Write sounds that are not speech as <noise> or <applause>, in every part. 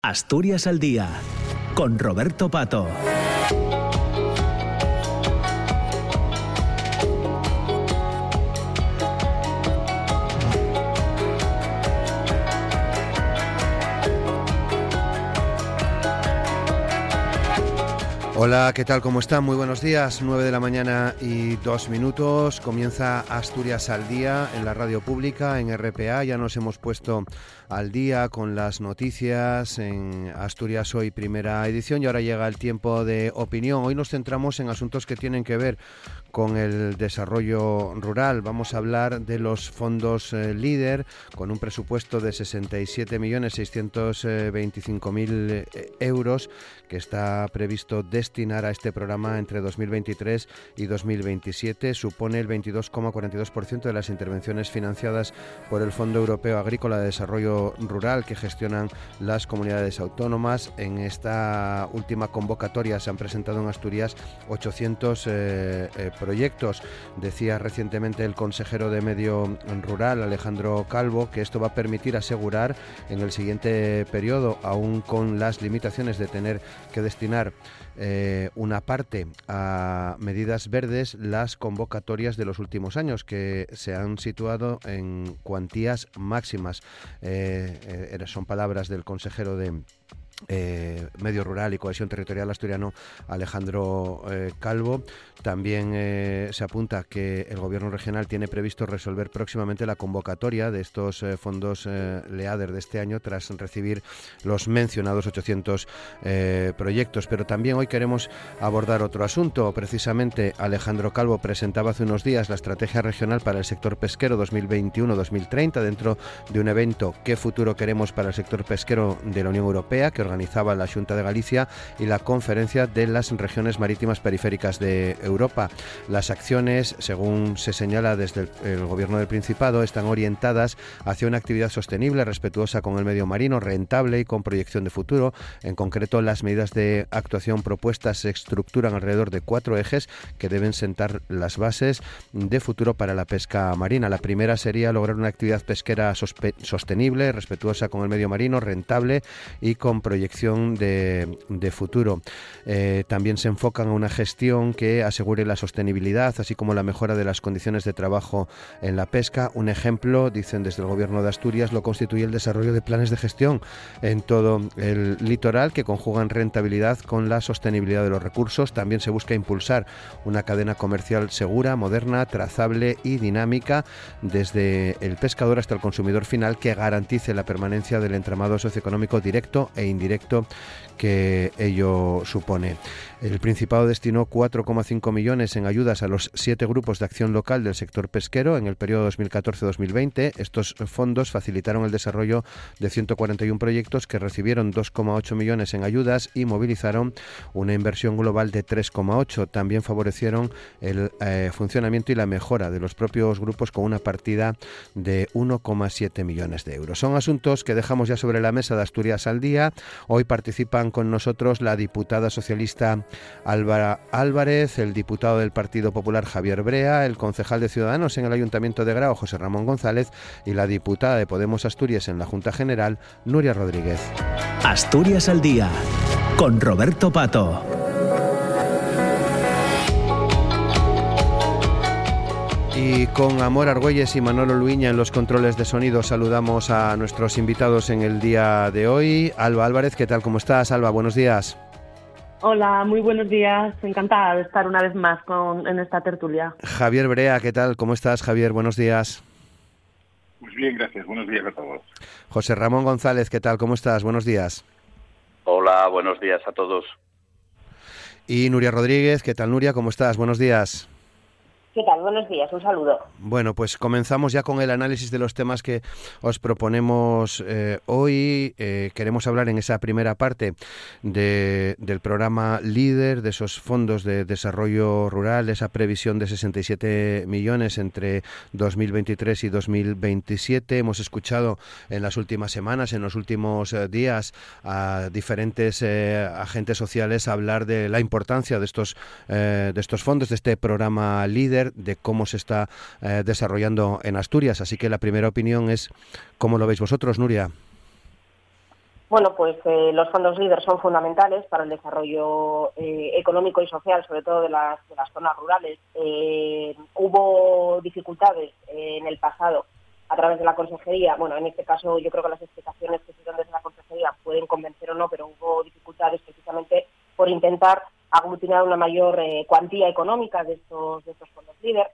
Asturias al Día, con Roberto Pato. Hola, ¿qué tal? ¿Cómo están? Muy buenos días. 9 de la mañana y dos minutos. Comienza Asturias al día en la radio pública, en RPA. Ya nos hemos puesto al día con las noticias en Asturias Hoy, primera edición. Y ahora llega el tiempo de opinión. Hoy nos centramos en asuntos que tienen que ver con el desarrollo rural. Vamos a hablar de los fondos eh, líder con un presupuesto de 67.625.000 eh, euros que está previsto destinar a este programa entre 2023 y 2027. Supone el 22,42% de las intervenciones financiadas por el Fondo Europeo Agrícola de Desarrollo Rural que gestionan las comunidades autónomas. En esta última convocatoria se han presentado en Asturias 800 eh, eh, proyectos. Decía recientemente el consejero de Medio Rural, Alejandro Calvo, que esto va a permitir asegurar en el siguiente periodo, aún con las limitaciones de tener que destinar eh, una parte a medidas verdes las convocatorias de los últimos años que se han situado en cuantías máximas. Eh, eh, son palabras del consejero de eh, medio Rural y Cohesión Territorial Asturiano Alejandro eh, Calvo. También eh, se apunta que el Gobierno regional tiene previsto resolver próximamente la convocatoria de estos fondos LEADER de este año tras recibir los mencionados 800 proyectos. Pero también hoy queremos abordar otro asunto. Precisamente Alejandro Calvo presentaba hace unos días la Estrategia Regional para el Sector Pesquero 2021-2030 dentro de un evento ¿Qué futuro queremos para el sector pesquero de la Unión Europea? Organizaba la Junta de Galicia y la Conferencia de las Regiones Marítimas Periféricas de Europa. Las acciones, según se señala desde el, Gobierno del Principado, están orientadas hacia una actividad sostenible, respetuosa con el medio marino, rentable y con proyección de futuro. En concreto, las medidas de actuación propuestas se estructuran alrededor de cuatro ejes que deben sentar las bases de futuro para la pesca marina. La primera sería lograr una actividad pesquera sostenible, respetuosa con el medio marino, rentable y con proyección proyección de, futuro. Eh, también se enfocan a una gestión que asegure la sostenibilidad, así como la mejora de las condiciones de trabajo en la pesca. Un ejemplo, dicen desde el Gobierno de Asturias, lo constituye el desarrollo de planes de gestión en todo el litoral que conjugan rentabilidad con la sostenibilidad de los recursos. También se busca impulsar una cadena comercial segura, moderna, trazable y dinámica desde el pescador hasta el consumidor final que garantice la permanencia del entramado socioeconómico directo e indirecto directo que ello supone. El Principado destinó 4,5 millones en ayudas a los siete grupos de acción local del sector pesquero en el periodo 2014-2020. Estos fondos facilitaron el desarrollo de 141 proyectos que recibieron 2,8 millones en ayudas y movilizaron una inversión global de 3,8. También favorecieron el eh, funcionamiento y la mejora de los propios grupos con una partida de 1,7 millones de euros. Son asuntos que dejamos ya sobre la mesa de Asturias al día. Hoy participan con nosotros la diputada socialista Álvara Álvarez, el diputado del Partido Popular Javier Brea, el concejal de Ciudadanos en el Ayuntamiento de Grao José Ramón González y la diputada de Podemos Asturias en la Junta General Nuria Rodríguez. Asturias al día con Roberto Pato. Y con Amor Argüelles y Manolo Luiña en los controles de sonido saludamos a nuestros invitados en el día de hoy. Alba Álvarez, ¿qué tal? ¿Cómo estás? Alba, buenos días. Hola, muy buenos días. Encantada de estar una vez más con, en esta tertulia. Javier Brea, ¿qué tal? ¿Cómo estás, Javier? Buenos días. Pues bien, gracias. Buenos días a todos. José Ramón González, ¿qué tal? ¿Cómo estás? Buenos días. Hola, buenos días a todos. Y Nuria Rodríguez, ¿qué tal, Nuria? ¿Cómo estás? Buenos días. Buenos días, un saludo. Bueno, pues comenzamos ya con el análisis de los temas que os proponemos eh, hoy. Eh, queremos hablar en esa primera parte del programa líder, de esos fondos de desarrollo rural, esa previsión de 67 millones entre 2023 y 2027. Hemos escuchado en las últimas semanas, en los últimos eh, días, a diferentes agentes sociales hablar de la importancia de estos, de estos fondos, de este programa líder de cómo se está eh, desarrollando en Asturias. Así que la primera opinión es cómo lo veis vosotros, Nuria. Bueno, pues eh, los fondos líderes son fundamentales para el desarrollo eh, económico y social, sobre todo de las, de las zonas rurales. Eh, hubo dificultades en el pasado a través de la consejería. Bueno, en este caso yo creo que las explicaciones que se dieron desde la consejería pueden convencer o no, pero hubo dificultades precisamente por intentar aglutinar una mayor cuantía económica de estos, de estos fondos líderes.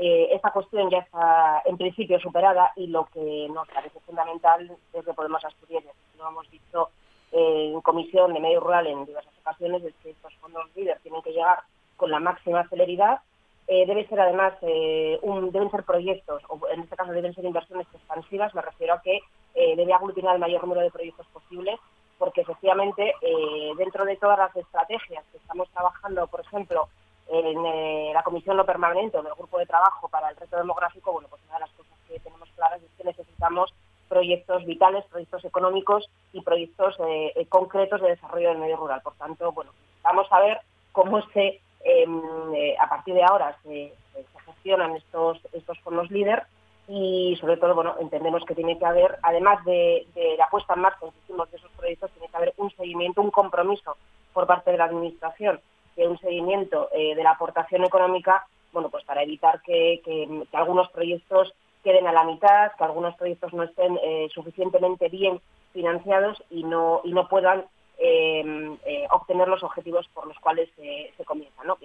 Eh, esta cuestión ya está en principio superada y lo que nos parece fundamental desde Podemos Asturias, lo hemos visto eh, en comisión de medio rural en diversas ocasiones, es que estos fondos líderes tienen que llegar con la máxima celeridad. Eh, debe ser además, un, deben ser proyectos, o en este caso deben ser inversiones expansivas, me refiero a que debe aglutinar el mayor número de proyectos posibles, porque efectivamente dentro de todas las estrategias que estamos trabajando, por ejemplo, en eh, la comisión no permanente o en el grupo de trabajo para el reto demográfico, bueno, pues una de las cosas que tenemos claras es que necesitamos proyectos vitales, proyectos económicos y proyectos eh, eh, concretos de desarrollo del medio rural. Por tanto, bueno, vamos a ver cómo se, em, a partir de ahora se, gestionan estos, estos fondos líder y sobre todo, bueno, entendemos que tiene que haber, además de, la puesta en marcha, de esos proyectos, tiene que haber un seguimiento, un compromiso por parte de la Administración de un seguimiento eh, de la aportación económica, bueno, pues para evitar que, algunos proyectos queden a la mitad, que algunos proyectos no estén eh, suficientemente bien financiados y no, y no puedan em, eh, obtener los objetivos por los cuales se comienza. ¿no?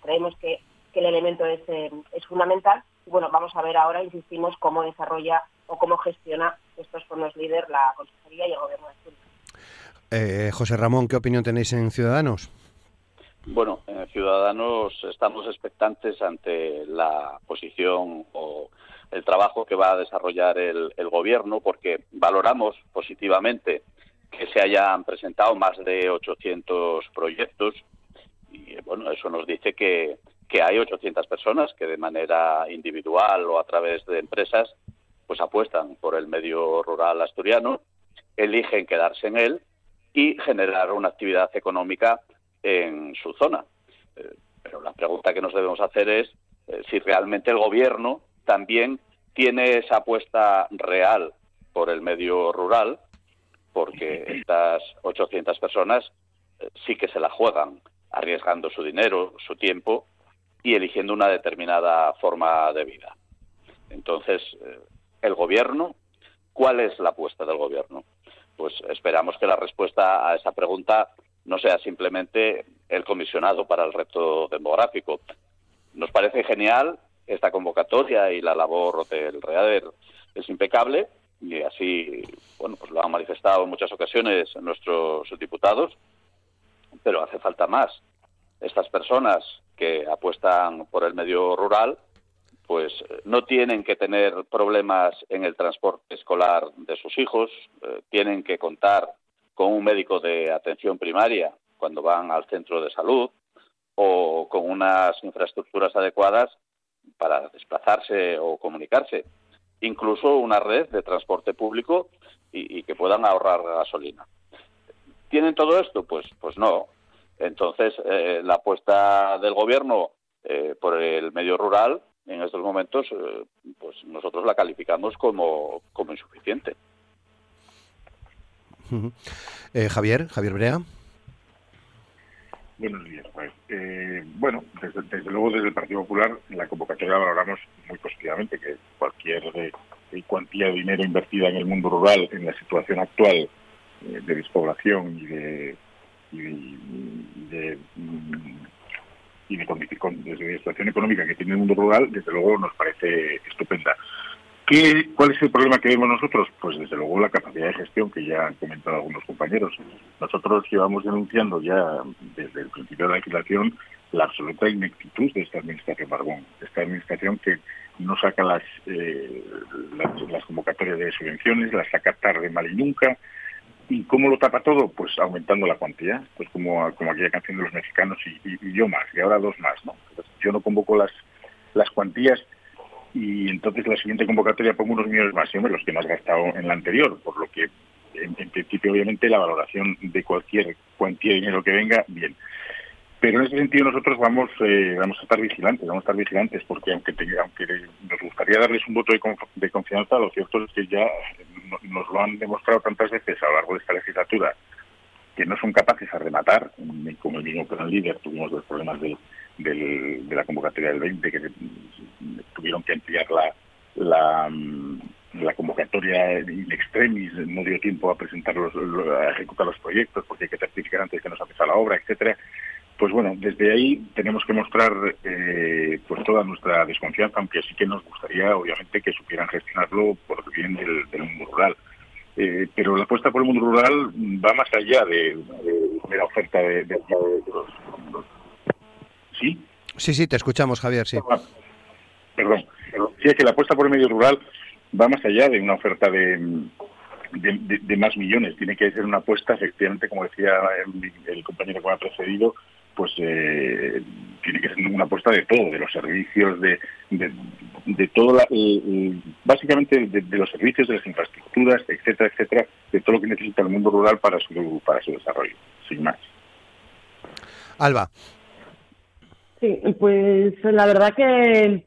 creemos que, el elemento es, es fundamental. Bueno, vamos a ver ahora, insistimos, cómo desarrolla o cómo gestiona estos fondos líder la Consejería y el Gobierno de Asturias. José Ramón, ¿qué opinión tenéis en Ciudadanos? Bueno, en Ciudadanos estamos expectantes ante la posición o el trabajo que va a desarrollar el, Gobierno, porque valoramos positivamente que se hayan presentado más de 800 proyectos y bueno, eso nos dice que, que hay 800 personas que de manera individual o a través de empresas pues apuestan por el medio rural asturiano, eligen quedarse en él y generar una actividad económica en su zona. Eh, pero la pregunta que nos debemos hacer es eh, si realmente el gobierno también tiene esa apuesta real por el medio rural, porque estas 800 personas eh, sí que se la juegan, arriesgando su dinero, su tiempo y eligiendo una determinada forma de vida. Entonces, el gobierno, ¿cuál es la apuesta del gobierno? Pues esperamos que la respuesta a esa pregunta no sea simplemente el comisionado para el reto demográfico. Nos parece genial esta convocatoria y la labor del READER es impecable y así bueno pues lo han manifestado en muchas ocasiones nuestros diputados, pero hace falta más. Estas personas que apuestan por el medio rural pues no tienen que tener problemas en el transporte escolar de sus hijos, eh, tienen que contar con un médico de atención primaria cuando van al centro de salud o con unas infraestructuras adecuadas para desplazarse o comunicarse. Incluso una red de transporte público y, que puedan ahorrar gasolina. ¿Tienen todo esto? Pues, pues no. Entonces, eh, la apuesta del gobierno eh, por el medio rural en estos momentos, eh, pues nosotros la calificamos como, como insuficiente. Eh, Javier, Javier Brea. Buenos días. Pues, eh, bueno, desde, luego desde el Partido Popular la convocatoria valoramos muy positivamente que cualquier eh, cuantía de dinero invertida en el mundo rural en la situación actual de despoblación y de y de, y de, de situación económica que tiene el mundo rural, desde luego nos parece estupenda. ¿Cuál es el problema que vemos nosotros? Pues desde luego la capacidad de gestión que ya han comentado algunos compañeros. Nosotros llevamos denunciando ya desde el principio de la legislación la absoluta ineptitud de esta administración Barbón, esta administración que no saca las, eh, las, convocatorias de subvenciones, las saca tarde, mal y nunca. ¿Y cómo lo tapa todo? Pues aumentando la cuantía, pues como, como aquella canción de los mexicanos y, yo más, y ahora dos más, ¿no? yo no convoco las, las cuantías y entonces la siguiente convocatoria pongo unos millones más, siempre los que has gastado en la anterior, por lo que en, principio obviamente la valoración de cualquier cuantía de dinero que venga, bien. Pero en ese sentido nosotros vamos eh, vamos a estar vigilantes, vamos a estar vigilantes, porque aunque aunque nos gustaría darles un voto de, confianza, lo cierto es que ya nos lo han demostrado tantas veces a lo largo de esta legislatura que no son capaces a rematar, como el mismo plan líder tuvimos los problemas de, la convocatoria del 20, que tuvieron que ampliar la, la, convocatoria in extremis, no dio tiempo a presentar los, a ejecutar los proyectos porque hay que certificar antes que nos ha la obra, etcétera pues bueno, desde ahí tenemos que mostrar eh, pues toda nuestra desconfianza, aunque sí que nos gustaría, obviamente, que supieran gestionarlo por el bien del, mundo rural. Eh, pero la apuesta por el mundo rural va más allá de, la oferta de, los, ¿Sí? Sí, sí, te escuchamos, Javier, sí. Ah, perdón. Sí, que la apuesta por el medio rural va más allá de una oferta de, de, más millones. Tiene que ser una apuesta, efectivamente, como decía el, el compañero que me ha precedido, pues eh, tiene que ser una apuesta de todo, de los servicios, de, de, todo, básicamente de, los servicios, de las infraestructuras, etcétera, etcétera, de todo lo que necesita el mundo rural para su, para su desarrollo, sin más. Alba. Sí, pues la verdad que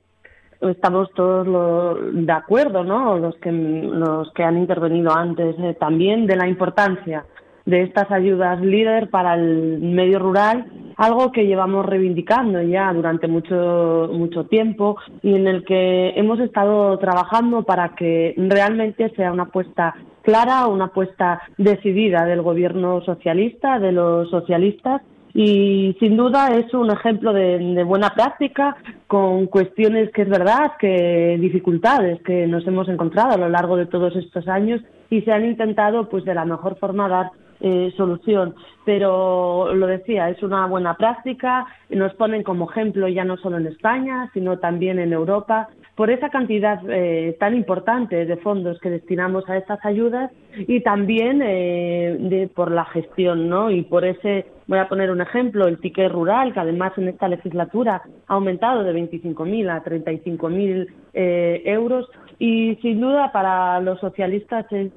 estamos todos de acuerdo, ¿no? Los que, los que han intervenido antes eh, también de la importancia de estas ayudas líder para el medio rural, algo que llevamos reivindicando ya durante mucho, mucho tiempo y en el que hemos estado trabajando para que realmente sea una apuesta clara, una apuesta decidida del gobierno socialista, de los socialistas. Y sin duda es un ejemplo de, buena práctica con cuestiones que es verdad que dificultades que nos hemos encontrado a lo largo de todos estos años y se han intentado pues de la mejor forma dar eh, solución. Pero lo decía, es una buena práctica, nos ponen como ejemplo ya no solo en España, sino también en Europa, por esa cantidad eh, tan importante de fondos que destinamos a estas ayudas y también eh, de, por la gestión, ¿no? Y por ese, voy a poner un ejemplo, el ticket rural, que además en esta legislatura ha aumentado de 25.000 a 35.000 eh, euros y sin duda para los socialistas es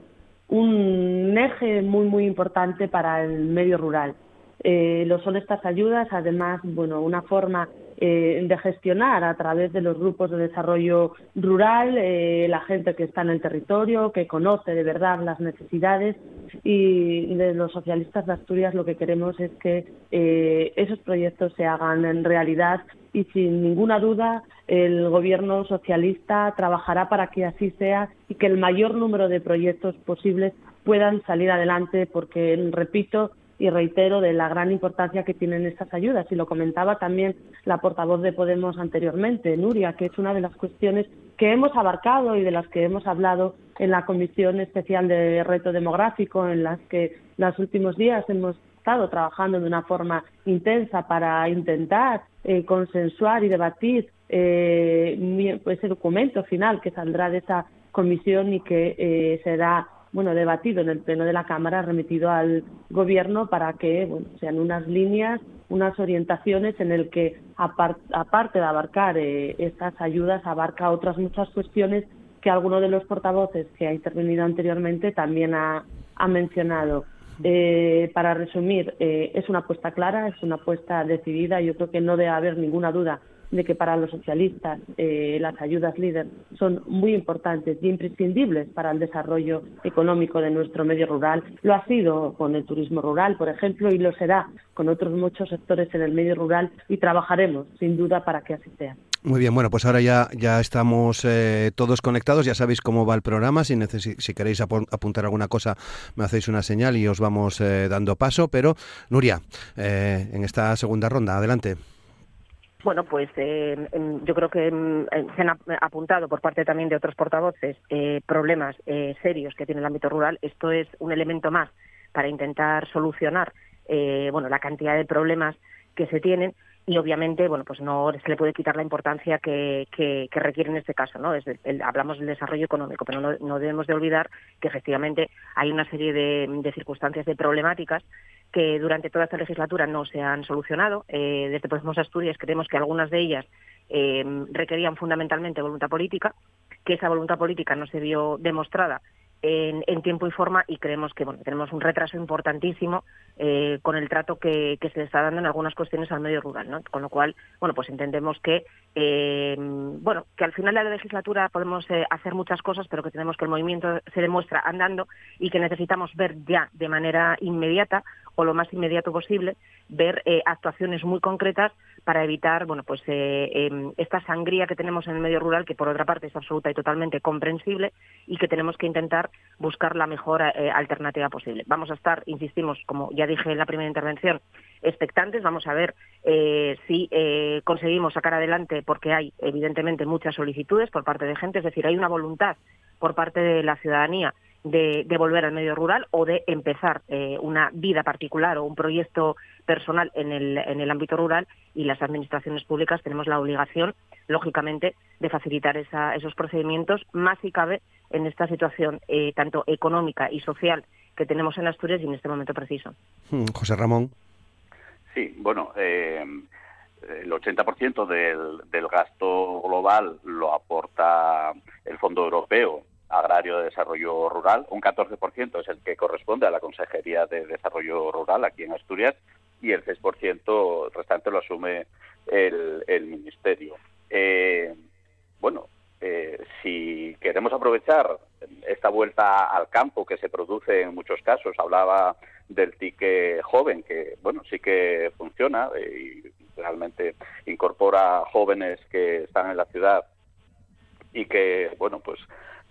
un eje muy, muy importante para el medio rural. Eh, lo son estas ayudas, además, bueno, una forma eh, de gestionar a través de los grupos de desarrollo rural, eh, la gente que está en el territorio, que conoce de verdad las necesidades. Y de los socialistas de Asturias lo que queremos es que esos proyectos se hagan en realidad y sin ninguna duda el gobierno socialista trabajará para que así sea y que el mayor número de proyectos posibles puedan salir adelante porque, repito, y reitero de la gran importancia que tienen estas ayudas. Y lo comentaba también la portavoz de Podemos anteriormente, Nuria, que es una de las cuestiones que hemos abarcado y de las que hemos hablado en la Comisión Especial de Reto Demográfico, en las que los últimos días hemos estado trabajando de una forma intensa para intentar eh, consensuar y debatir eh, ese documento final que saldrá de esa comisión y que eh, será bueno debatido en el pleno de la Cámara, remitido al Gobierno para que sean unas líneas, unas orientaciones en el que aparte de abarcar eh, estas ayudas abarca otras muchas cuestiones que alguno de los portavoces que ha intervenido anteriormente también ha mencionado. Eh, para resumir, eh, es una apuesta clara, es una apuesta decidida. Yo creo que no debe haber ninguna duda de que para los socialistas eh, las ayudas líder son muy importantes y imprescindibles para el desarrollo económico de nuestro medio rural. Lo ha sido con el turismo rural, por ejemplo, y lo será con otros muchos sectores en el medio rural y trabajaremos sin duda para que así sea. Muy bien, bueno, pues ahora ya, ya estamos eh, todos conectados, ya sabéis cómo va el programa, si, si queréis apuntar alguna cosa me hacéis una señal y os vamos eh, dando paso, pero Nuria, eh, en esta segunda ronda, adelante. Bueno, pues yo creo que se han apuntado por parte también de otros portavoces problemas serios que tiene el ámbito rural. Esto es un elemento más para intentar solucionar bueno, la cantidad de problemas que se tienen y obviamente bueno pues no se le puede quitar la importancia que, que, requiere en este caso no hablamos del desarrollo económico pero no, no, debemos de olvidar que efectivamente hay una serie de, de, circunstancias de problemáticas que durante toda esta legislatura no se han solucionado. Eh, desde Podemos Asturias creemos que algunas de ellas eh, requerían fundamentalmente voluntad política que esa voluntad política no se vio demostrada en, tiempo y forma y creemos que bueno tenemos un retraso importantísimo eh, con el trato que, se le está dando en algunas cuestiones al medio rural, ¿no? Con lo cual, bueno, pues entendemos que eh, bueno que al final de la legislatura podemos eh, hacer muchas cosas, pero que tenemos que el movimiento se demuestra andando y que necesitamos ver ya de manera inmediata o lo más inmediato posible ver actuaciones muy concretas para evitar bueno pues em, esta sangría que tenemos en el medio rural que por otra parte es absoluta y totalmente comprensible y que tenemos que intentar buscar la mejor eh, alternativa posible. Vamos a estar, insistimos, como ya dije en la primera intervención, expectantes. Vamos a ver eh, si eh, conseguimos sacar adelante, porque hay evidentemente muchas solicitudes por parte de gente, es decir, hay una voluntad por parte de la ciudadanía de, volver al medio rural o de empezar una vida particular o un proyecto personal en el, en el ámbito rural y las administraciones públicas tenemos la obligación, lógicamente, de facilitar esos procedimientos, más si cabe en esta situación eh, tanto económica y social que tenemos en Asturias y en este momento preciso. Hmm, José Ramón. Sí, bueno, eh, el 80% del, del gasto global lo aporta el Fondo Europeo Agrario de Desarrollo Rural, un 14% es el que corresponde a la Consejería de Desarrollo Rural aquí en Asturias y el 6% restante lo asume el, el Ministerio. Eh, bueno, eh, si queremos aprovechar esta vuelta al campo que se produce en muchos casos, hablaba del tique joven, que bueno, sí que funciona eh, y realmente incorpora jóvenes que están en la ciudad y que bueno, pues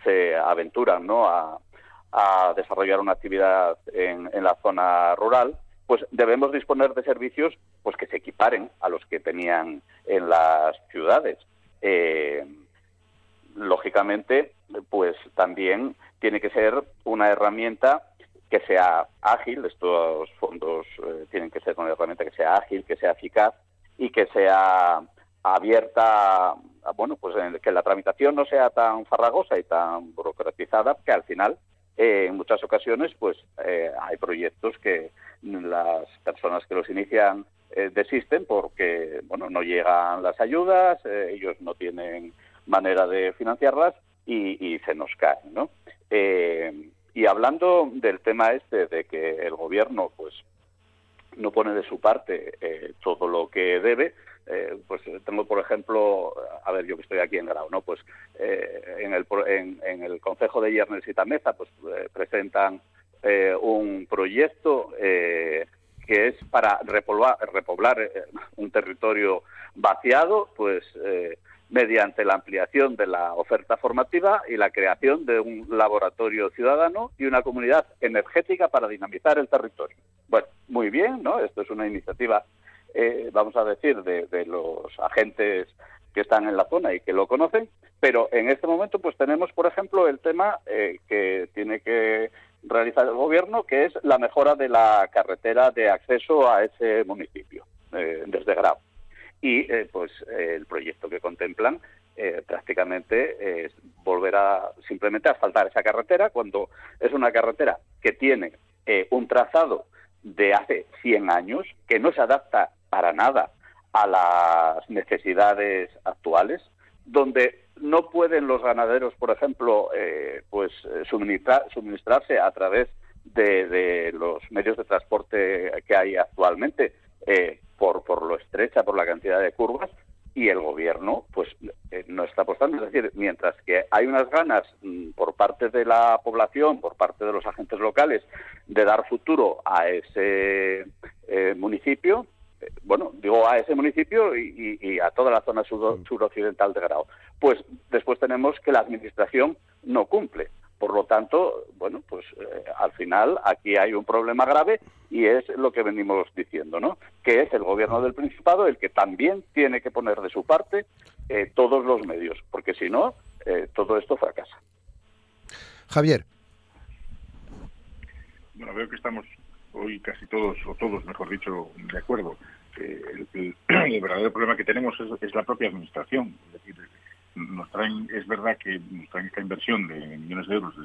se aventuran ¿no? a, desarrollar una actividad en, la zona rural, pues debemos disponer de servicios pues que se equiparen a los que tenían en las ciudades. Eh, lógicamente, pues también tiene que ser una herramienta que sea ágil, estos fondos eh, tienen que ser una herramienta que sea ágil, que sea eficaz y que sea abierta, bueno, pues que la tramitación no sea tan farragosa y tan burocratizada, que al final, eh, en muchas ocasiones, pues eh, hay proyectos que las personas que los inician desisten porque, bueno, no llegan las ayudas, ellos no tienen manera de financiarlas y, se nos caen, ¿no? Eh, y hablando del tema este de que el gobierno, pues, no pone de su parte eh, todo lo que debe, eh, pues tengo, por ejemplo, a ver, yo que estoy aquí en Grau, ¿no? Pues en, el, en, el Consejo de Yernes y Tameza, pues presentan un proyecto que es para repoblar, repoblar un territorio vaciado, pues mediante la ampliación de la oferta formativa y la creación de un laboratorio ciudadano y una comunidad energética para dinamizar el territorio. Bueno, muy bien, ¿no? Esto es una iniciativa, eh, vamos a decir, de, los agentes que están en la zona y que lo conocen, pero en este momento pues tenemos, por ejemplo, el tema eh, que tiene que realizar el gobierno, que es la mejora de la carretera de acceso a ese municipio, eh, desde Grau y eh, pues eh, el proyecto que contemplan eh, prácticamente es volver a simplemente asfaltar esa carretera cuando es una carretera que tiene un trazado de hace 100 años que no se adapta para nada a las necesidades actuales, donde no pueden los ganaderos, por ejemplo, pues suministrarse a través de, de, los medios de transporte que hay actualmente, eh, por, por lo estrecha, por la cantidad de curvas, y el gobierno pues eh, no está apostando. Es decir, mientras que hay unas ganas mm, por parte de la población, por parte de los agentes locales, de dar futuro a ese eh, municipio, eh, bueno, digo a ese municipio y, a toda la zona suroccidental de Grau, pues después tenemos que la administración no cumple. Por lo tanto, bueno, pues eh, al final aquí hay un problema grave y es lo que venimos diciendo, ¿no? Que es el gobierno del Principado el que también tiene que poner de su parte eh, todos los medios, porque si no, eh, todo esto fracasa. Javier. Bueno, veo que estamos hoy casi todos, o todos, mejor dicho, de acuerdo. El, <clears throat> el, verdadero problema que tenemos es, es la propia administración. Es decir, nos traen, es verdad que nos traen esta inversión de millones de euros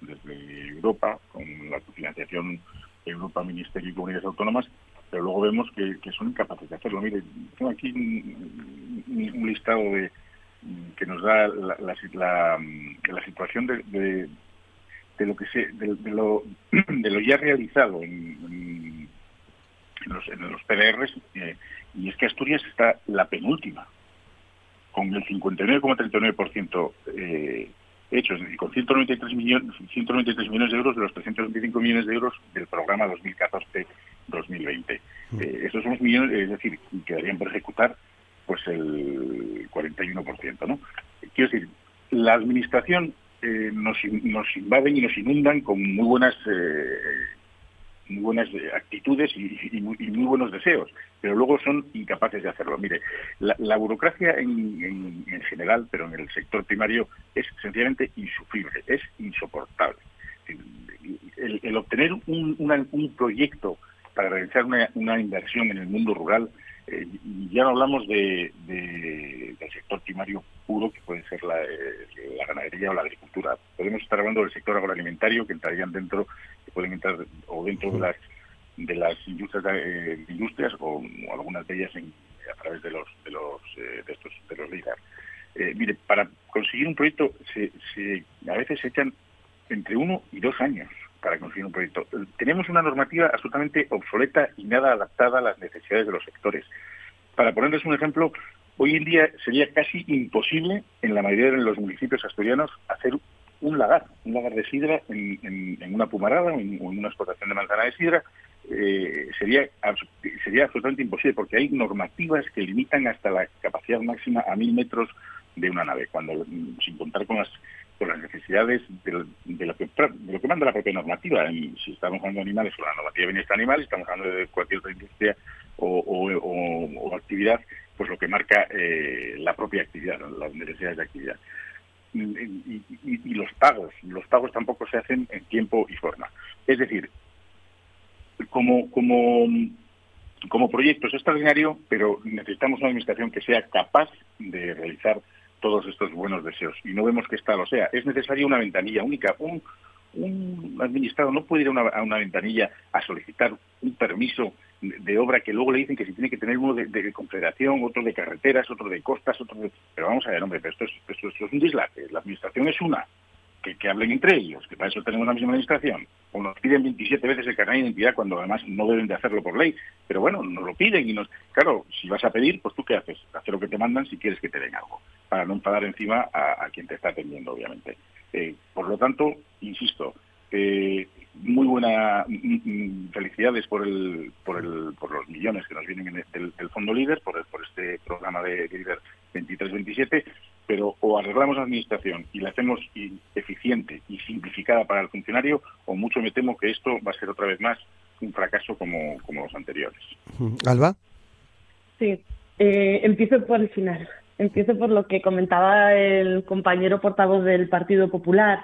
desde, Europa, con la financiación Europa, Ministerio y Comunidades Autónomas, pero luego vemos que, son incapaces de hacerlo. Mire, tengo aquí un, listado de que nos da la, la, la, situación de, de lo que se, de, lo, <clears throat> de lo ya realizado en, los, en los PDRs, eh, y es que Asturias está la penúltima, con el 59,39% eh, hecho, es decir, con 193 millones, 193 millones de euros de los 325 millones de euros del programa 2014-2020. Mm. Eh, estos son los millones, es decir, quedarían por ejecutar pues el 41%, ¿no? Quiero decir, la administración eh, nos, nos invaden y nos inundan con muy buenas eh, muy buenas actitudes y, muy, buenos deseos, pero luego son incapaces de hacerlo. Mire, la, burocracia en, general, pero en el sector primario, es sencillamente insufrible, es insoportable. El, obtener un, un proyecto para realizar una, una inversión en el mundo rural eh, ya no hablamos de, del sector primario puro, que puede ser eh, la, ganadería o la agricultura. Podemos estar hablando del sector agroalimentario, que entrarían dentro, que pueden entrar o dentro de las de las industrias, eh, industrias o, algunas de ellas a través de los de los de estos de los líderes. mire, para conseguir un proyecto se, se, a veces se echan entre uno y dos años para conseguir un proyecto. Tenemos una normativa absolutamente obsoleta y nada adaptada a las necesidades de los sectores. Para ponerles un ejemplo, hoy en día sería casi imposible en la mayoría de los municipios asturianos hacer un lagar, un lagar de sidra en, una pumarada o en, una explotación de manzana de sidra. Eh, sería, sería absolutamente imposible porque hay normativas que limitan hasta la capacidad máxima a mil metros de una nave, cuando sin contar con las con las necesidades de, lo, que, de lo que manda la propia normativa. si estamos hablando de animales o la normativa de bienestar animal, estamos hablando de cualquier otra industria o, actividad, pues lo que marca eh, la propia actividad, las necesidades de actividad. Y, y, los pagos, los pagos tampoco se hacen en tiempo y forma. Es decir, como, como, como proyecto es extraordinario, pero necesitamos una administración que sea capaz de realizar todos estos buenos deseos. Y no vemos que esta lo sea. Es necesaria una ventanilla única. Un, un administrado no puede ir a una, ventanilla a solicitar un permiso de, obra que luego le dicen que si tiene que tener uno de, confederación, otro de carreteras, otro de costas, otro de... Pero vamos a ver, hombre, esto es, esto, es un dislate. La administración es una. Que, hablen entre ellos, que para eso tenemos la misma administración. O nos piden 27 veces el carnet de identidad cuando además no deben de hacerlo por ley. Pero bueno, nos lo piden y nos... Claro, si vas a pedir, pues tú qué haces? Hacer lo que te mandan si quieres que te den algo para no enfadar encima a, quien te está atendiendo, obviamente. Eh, por lo tanto, insisto, eh, muy buena mm, mm, felicidades por el, por el, por los millones que nos vienen del, fondo líder por, por este programa de líder 23-27 pero o arreglamos la administración y la hacemos eficiente y simplificada para el funcionario o mucho me temo que esto va a ser otra vez más un fracaso como, como los anteriores. Alba. Sí, eh, empiezo por el final. Empiezo por lo que comentaba el compañero portavoz del Partido Popular,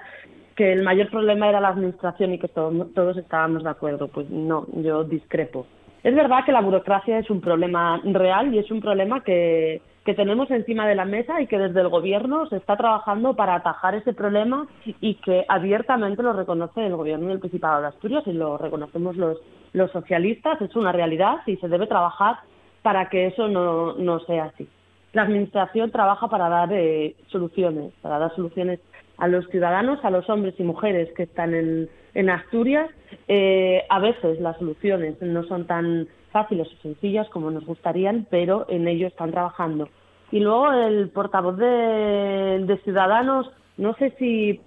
que el mayor problema era la administración y que todos estábamos de acuerdo. Pues no, yo discrepo. Es verdad que la burocracia es un problema real y es un problema que, que tenemos encima de la mesa y que desde el Gobierno se está trabajando para atajar ese problema y que abiertamente lo reconoce el Gobierno del Principado de Asturias y lo reconocemos los, los socialistas. Es una realidad y se debe trabajar para que eso no, no sea así la Administración trabaja para dar eh, soluciones, para dar soluciones a los ciudadanos, a los hombres y mujeres que están en, en Asturias. Eh, a veces las soluciones no son tan fáciles o sencillas como nos gustarían, pero en ello están trabajando. Y luego el portavoz de, de Ciudadanos, no sé si,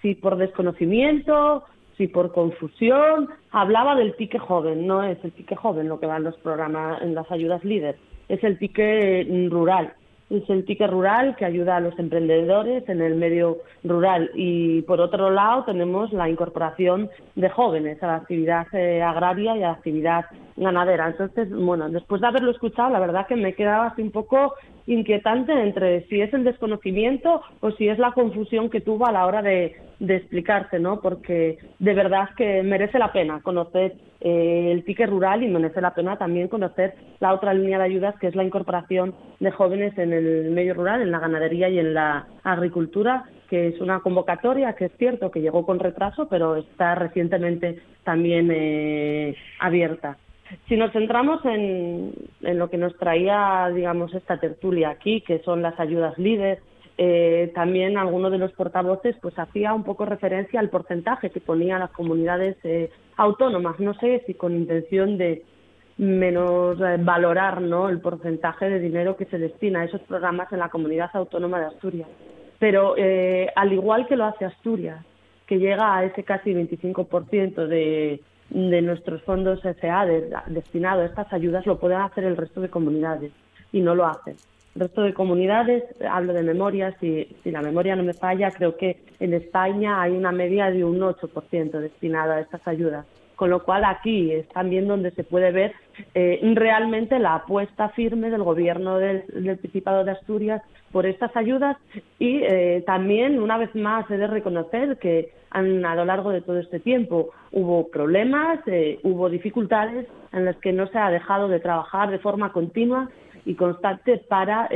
si por desconocimiento, si por confusión, hablaba del pique joven. No es el pique joven lo que va en los programas, en las ayudas líder es el pique rural. Es el pique rural que ayuda a los emprendedores en el medio rural. Y por otro lado tenemos la incorporación de jóvenes a la actividad eh, agraria y a la actividad ganadera. Entonces, bueno, después de haberlo escuchado, la verdad que me quedaba así un poco inquietante entre si es el desconocimiento o si es la confusión que tuvo a la hora de, de explicarse, ¿no? Porque de verdad que merece la pena conocer eh, el pique rural y merece la pena también conocer la otra línea de ayudas que es la incorporación de jóvenes en el medio rural, en la ganadería y en la agricultura, que es una convocatoria que es cierto que llegó con retraso, pero está recientemente también eh, abierta. Si nos centramos en, en, lo que nos traía, digamos, esta tertulia aquí, que son las ayudas líderes, eh, también alguno de los portavoces pues hacía un poco referencia al porcentaje que ponían las comunidades eh, autónomas. No sé si con intención de menos eh, valorar ¿no? el porcentaje de dinero que se destina a esos programas en la comunidad autónoma de Asturias. Pero al igual que lo hace Asturias, que llega a ese casi 25% de, de nuestros fondos SA destinados a estas ayudas, lo pueden hacer el resto de comunidades y no lo hacen resto de comunidades, hablo de memoria, si, si la memoria no me falla, creo que en España hay una media de un 8% destinada a estas ayudas. Con lo cual aquí es también donde se puede ver eh, realmente la apuesta firme del gobierno del, Principado de Asturias por estas ayudas y eh, también una vez más he de reconocer que a lo largo de todo este tiempo hubo problemas, eh, hubo dificultades en las que no se ha dejado de trabajar de forma continua y constante para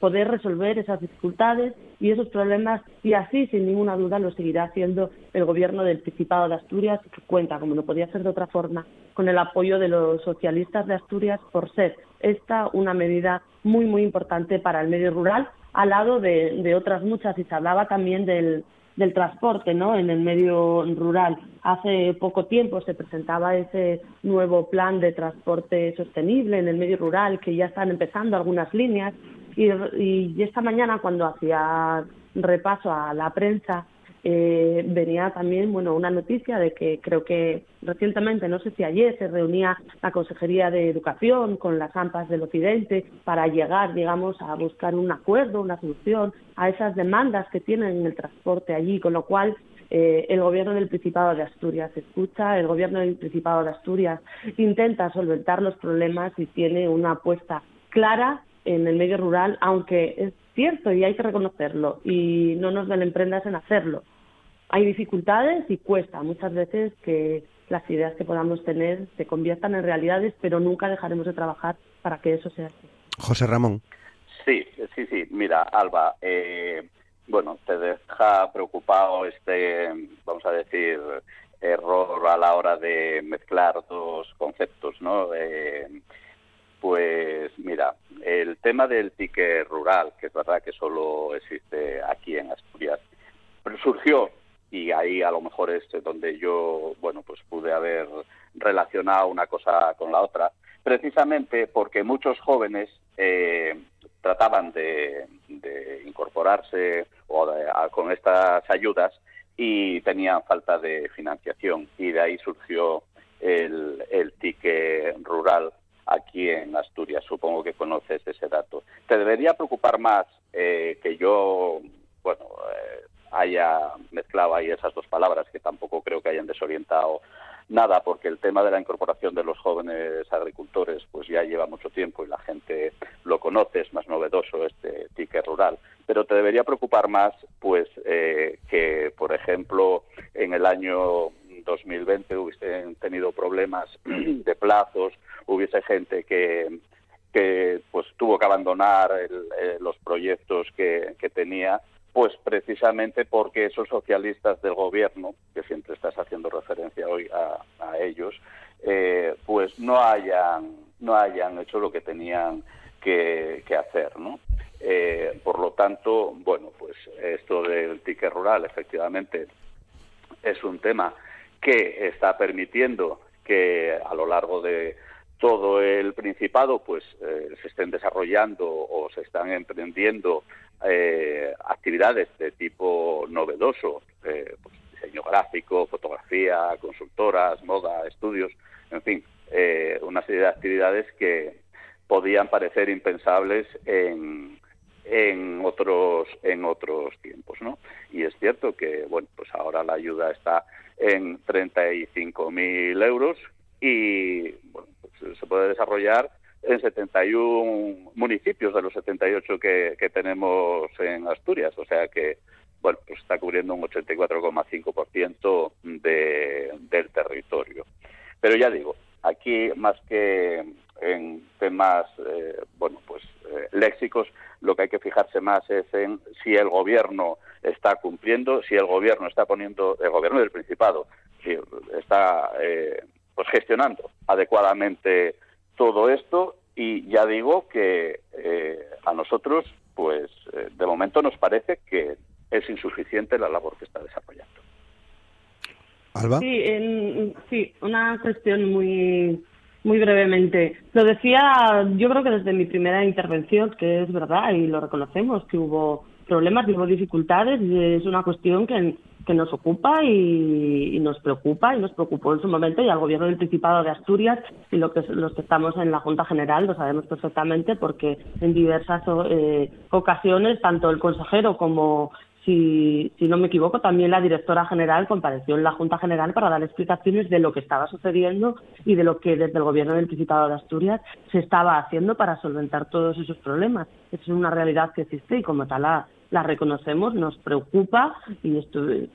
poder resolver esas dificultades y esos problemas y así sin ninguna duda lo seguirá haciendo el gobierno del Principado de Asturias que cuenta como no podía ser de otra forma con el apoyo de los socialistas de Asturias por ser esta una medida muy muy importante para el medio rural al lado de otras muchas y se hablaba también del del transporte ¿no? en el medio rural. Hace poco tiempo se presentaba ese nuevo plan de transporte sostenible en el medio rural, que ya están empezando algunas líneas. Y, y esta mañana, cuando hacía repaso a la prensa, eh, venía también bueno una noticia de que creo que recientemente, no sé si ayer, se reunía la Consejería de Educación con las AMPAs del Occidente para llegar, digamos, a buscar un acuerdo, una solución a esas demandas que tienen en el transporte allí, con lo cual eh, el gobierno del Principado de Asturias escucha, el gobierno del Principado de Asturias intenta solventar los problemas y tiene una apuesta clara en el medio rural, aunque es cierto y hay que reconocerlo y no nos den prendas en hacerlo hay dificultades y cuesta muchas veces que las ideas que podamos tener se conviertan en realidades, pero nunca dejaremos de trabajar para que eso sea así. José Ramón. Sí, sí, sí. Mira, Alba, eh, bueno, te deja preocupado este, vamos a decir, error a la hora de mezclar dos conceptos, ¿no? Eh, pues mira, el tema del ticket rural, que es verdad que solo existe aquí en Asturias, surgió y ahí a lo mejor es donde yo, bueno, pues pude haber relacionado una cosa con la otra, precisamente porque muchos jóvenes eh, trataban de, incorporarse o con estas ayudas y tenían falta de financiación y de ahí surgió el, el ticket rural aquí en Asturias. Supongo que conoces ese dato. Te debería preocupar más eh, que yo, bueno, eh, haya mezclado ahí esas dos palabras, que tampoco creo que hayan desorientado nada, porque el tema de la incorporación de los jóvenes agricultores pues ya lleva mucho tiempo y la gente lo conoce, es más novedoso este ticket rural. Pero te debería preocupar más pues eh, que, por ejemplo, en el año 2020 hubiesen tenido problemas <clears throat> de plazos, hubiese gente que que pues tuvo que abandonar eh, los proyectos que, que tenía pues precisamente porque esos socialistas del gobierno, que siempre estás haciendo referencia hoy a, ellos, eh, pues no hayan, no hayan hecho lo que tenían que, hacer, ¿no? Eh, por lo tanto, bueno, pues esto del ticket rural efectivamente es un tema que está permitiendo que a lo largo de todo el Principado pues eh, se estén desarrollando o se están emprendiendo eh, actividades de tipo novedoso, eh, pues, diseño gráfico, fotografía, consultoras, moda, estudios, en fin, una serie de actividades que podían parecer impensables en, en otros en otros tiempos, ¿no? Y es cierto que bueno, pues ahora la ayuda está en 35.000 euros y bueno, pues se puede desarrollar en 71 municipios de los 78 que, que tenemos en Asturias, o sea que bueno, pues está cubriendo un 84,5% de, del territorio. Pero ya digo, aquí más que en temas, eh, bueno, pues eh, léxicos, lo que hay que fijarse más es en si el gobierno está cumpliendo, si el gobierno está poniendo, el gobierno del Principado, si está eh, pues gestionando adecuadamente todo esto y ya digo que eh, a nosotros pues eh, de momento nos parece que es insuficiente la labor que está desarrollando. Alba. Sí, sí, una cuestión muy muy brevemente. Lo decía, yo creo que desde mi primera intervención, que es verdad y lo reconocemos, que hubo problemas, hubo dificultades, y es una cuestión que, que nos ocupa y, nos preocupa y nos preocupó en su momento y al gobierno del Principado de Asturias y lo que, los que estamos en la Junta General lo sabemos perfectamente porque en diversas eh, ocasiones tanto el consejero como si, si no me equivoco, también la directora general compareció en la Junta General para dar explicaciones de lo que estaba sucediendo y de lo que desde el Gobierno del Principado de Asturias se estaba haciendo para solventar todos esos problemas. Es una realidad que existe y como tal la, la reconocemos, nos preocupa y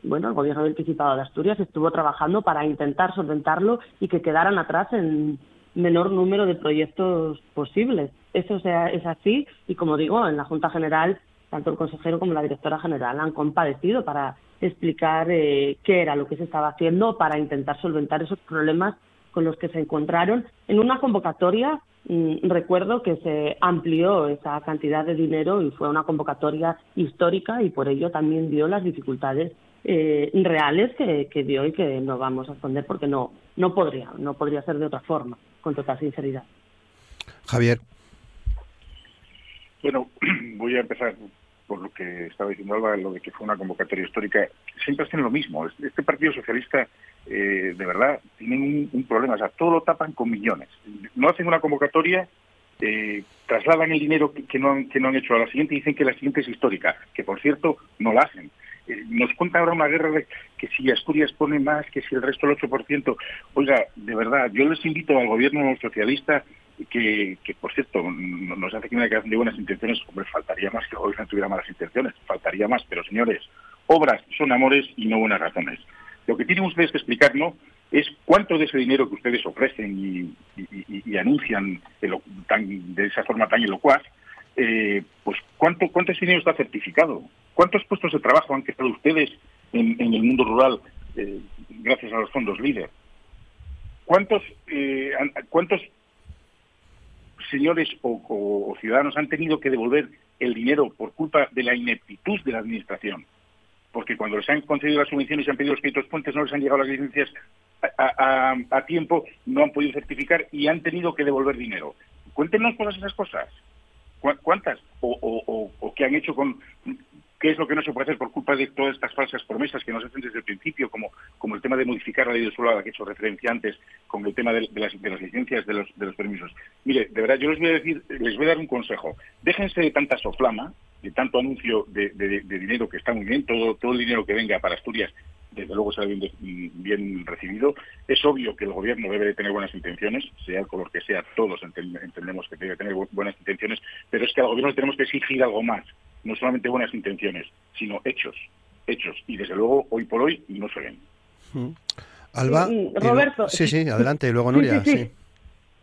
bueno, el Gobierno del Principado de Asturias estuvo trabajando para intentar solventarlo y que quedaran atrás en menor número de proyectos posibles. Eso sea, es así y como digo, en la Junta General tanto el consejero como la directora general han compadecido para explicar eh, qué era lo que se estaba haciendo para intentar solventar esos problemas con los que se encontraron en una convocatoria. Mm, recuerdo que se amplió esa cantidad de dinero y fue una convocatoria histórica y por ello también dio las dificultades eh, reales que, que, dio y que no vamos a esconder porque no, no podría, no podría ser de otra forma, con total sinceridad. Javier. Bueno, <clears throat> voy a empezar por lo que estaba diciendo Alba, lo de que fue una convocatoria histórica. Siempre hacen lo mismo. Este Partido Socialista, eh, de verdad, tienen un, problema. O sea, todo lo tapan con millones. No hacen una convocatoria, eh, trasladan el dinero que, no han, que no han hecho a la siguiente y dicen que la siguiente es histórica, que por cierto no la hacen. Eh, nos cuenta ahora una guerra de que si Asturias pone más, que si el resto el 8%. Oiga, de verdad, yo les invito al gobierno socialista que, por cierto, nos hace que una declaración de buenas intenciones, hombre, faltaría más que el gobierno tuviera malas intenciones, faltaría más, pero señores, obras son amores y no buenas razones. Lo que tienen ustedes que explicarnos es cuánto de ese dinero que ustedes ofrecen y, anuncian de, esa forma tan elocuaz, eh, pues cuánto, cuánto ese dinero está certificado, cuántos puestos de trabajo han creado ustedes en, el mundo rural eh, gracias a los fondos líder. ¿Cuántos, eh, ¿Cuántos señores o, ciudadanos han tenido que devolver el dinero por culpa de la ineptitud de la Administración. Porque cuando les han concedido las subvenciones y han pedido los créditos puentes, no les han llegado las licencias a, tiempo, no han podido certificar y han tenido que devolver dinero. Cuéntenos todas esas cosas. ¿Cuántas? O, o, qué han hecho con qué es lo que no se puede hacer por culpa de todas estas falsas promesas que nos hacen desde el principio, como, como el tema de modificar la ley de suelo a la que he hecho referencia antes, con el tema de, las, licencias de los, permisos. Mire, de verdad, yo les voy a decir, les voy a dar un consejo. Déjense de tanta soflama, de tanto anuncio de, dinero que está muy bien, todo, todo el dinero que venga para Asturias desde luego será bien, bien, recibido. Es obvio que el gobierno debe de tener buenas intenciones, sea el color que sea, todos entendemos que debe tener buenas intenciones, pero es que al gobierno tenemos que exigir algo más no solamente buenas intenciones, sino hechos, hechos. Y desde luego, hoy por hoy, no se ven. Mm. Alba. Roberto. Sí, sí, adelante, y luego Nuria. Sí,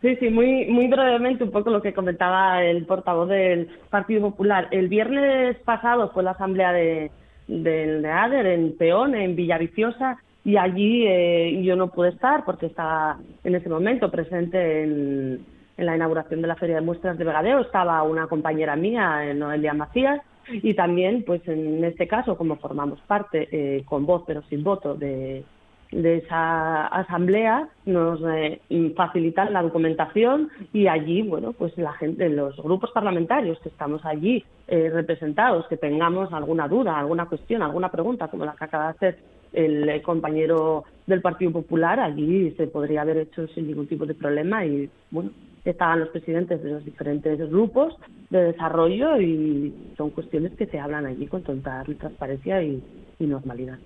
sí, sí. muy, muy brevemente un poco lo que comentaba el portavoz del Partido Popular. El viernes pasado fue la asamblea de, del ADER en Peón, en Villaviciosa, y allí eh, yo no pude estar porque estaba en ese momento presente en, en la inauguración de la Feria de Muestras de Vegadeo. Estaba una compañera mía, Noelia Macías, y también, pues en este caso, como formamos parte eh, con voz pero sin voto de, esa asamblea, nos eh, facilitan la documentación y allí, bueno, pues la gente, los grupos parlamentarios que estamos allí eh, representados, que tengamos alguna duda, alguna cuestión, alguna pregunta, como la que acaba de hacer el compañero del Partido Popular, allí se podría haber hecho sin ningún tipo de problema y, bueno, estaban los presidentes de los diferentes grupos de desarrollo y son cuestiones que se hablan allí con total transparencia y, normalidad.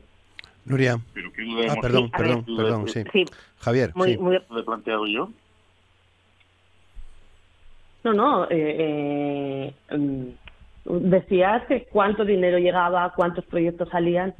Nuria. ah, perdón, perdón, perdón, sí. Javier, muy, sí. Muy... he planteado yo? No, no, eh, eh, mm, decías que cuánto dinero llegaba, cuántos proyectos salían,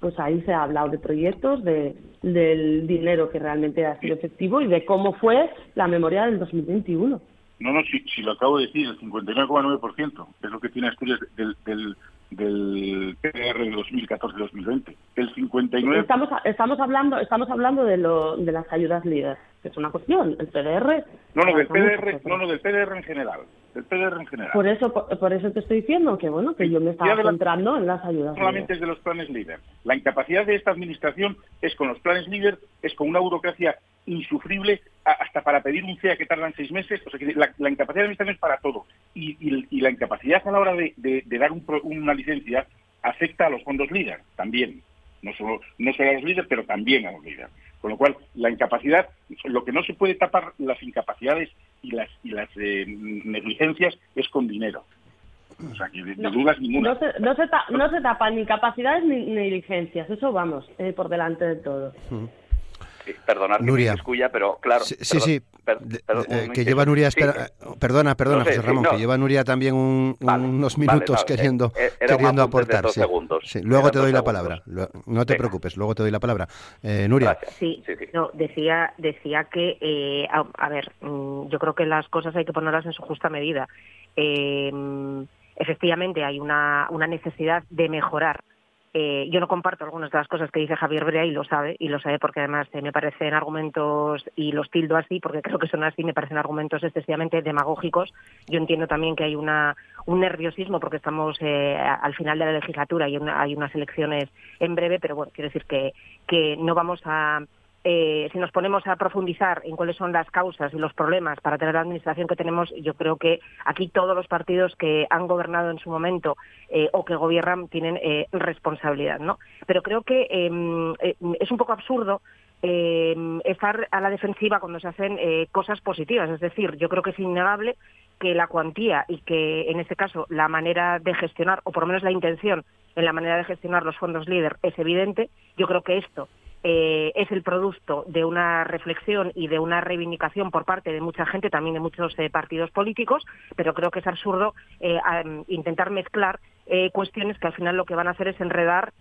pues ahí se ha hablado de proyectos, de, del dinero que realmente ha sido efectivo y de cómo fue la memoria del 2021. No, no, si, lo acabo de decir, el 59,9% es lo que tiene Asturias del, del, del PDR de 2014-2020. El 59. Estamos, estamos hablando, estamos hablando de, lo, de las ayudas líderes, es una cuestión. El PDR. No, no, del PDR, no, no, del PDR en general. Del PDR en general. Por eso, por, eso te estoy diciendo que bueno, que yo me estaba centrando en las ayudas. Solamente es de los planes líder. La incapacidad de esta administración es con los planes líder, es con una burocracia insufrible hasta para pedir un CEA que tardan seis meses. O sea que la, incapacidad de administración es para todo. Y, la incapacidad a la hora de, dar una licencia afecta a los fondos líder también. No solo, no solo a los líderes, pero también a los líderes. Con lo cual, la incapacidad, lo que no se puede tapar las incapacidades y las, y las eh, negligencias es con dinero. O sea, que de, dudas ninguna. No se, no, se tapan ni capacidades ni negligencias, eso vamos, eh, por delante de todo. Perdonar que Nuria. me pero claro. Sí, sí, eh, que lleva Nuria, espera, perdona, perdona, José Ramón, que lleva Nuria también unos minutos queriendo, eh, queriendo aportar. Sí. Luego te doy la palabra, no te preocupes, luego te doy la palabra. Eh, Nuria. Sí, no, decía, decía que, a, ver, mm, yo creo que las cosas hay que ponerlas en su justa medida. efectivamente, hay una, una necesidad de mejorar eh, yo no comparto algunas de las cosas que dice Javier Brea y lo sabe, y lo sabe porque además eh, me parecen argumentos, y los tildo así porque creo que son así, me parecen argumentos excesivamente demagógicos. Yo entiendo también que hay una, un nerviosismo porque estamos eh, al final de la legislatura y hay unas elecciones en breve, pero bueno, quiero decir que, que no vamos a eh, si nos ponemos a profundizar en cuáles son las causas y los problemas para tener la administración que tenemos, yo creo que aquí todos los partidos que han gobernado en su momento eh, o que gobiernan tienen eh, responsabilidad, ¿no? Pero creo que em, es un poco absurdo em, estar a la defensiva cuando se hacen cosas positivas. Es decir, yo creo que es innegable que la cuantía y que, en este caso, la manera de gestionar, o por lo menos la intención en la manera de gestionar los fondos líder es evidente. Yo creo que esto eh, es el producto de una reflexión y de una reivindicación por parte de mucha gente, también de muchos eh, partidos políticos, pero creo que es absurdo eh, intentar mezclar cuestiones que al final lo que van a hacer es enredar,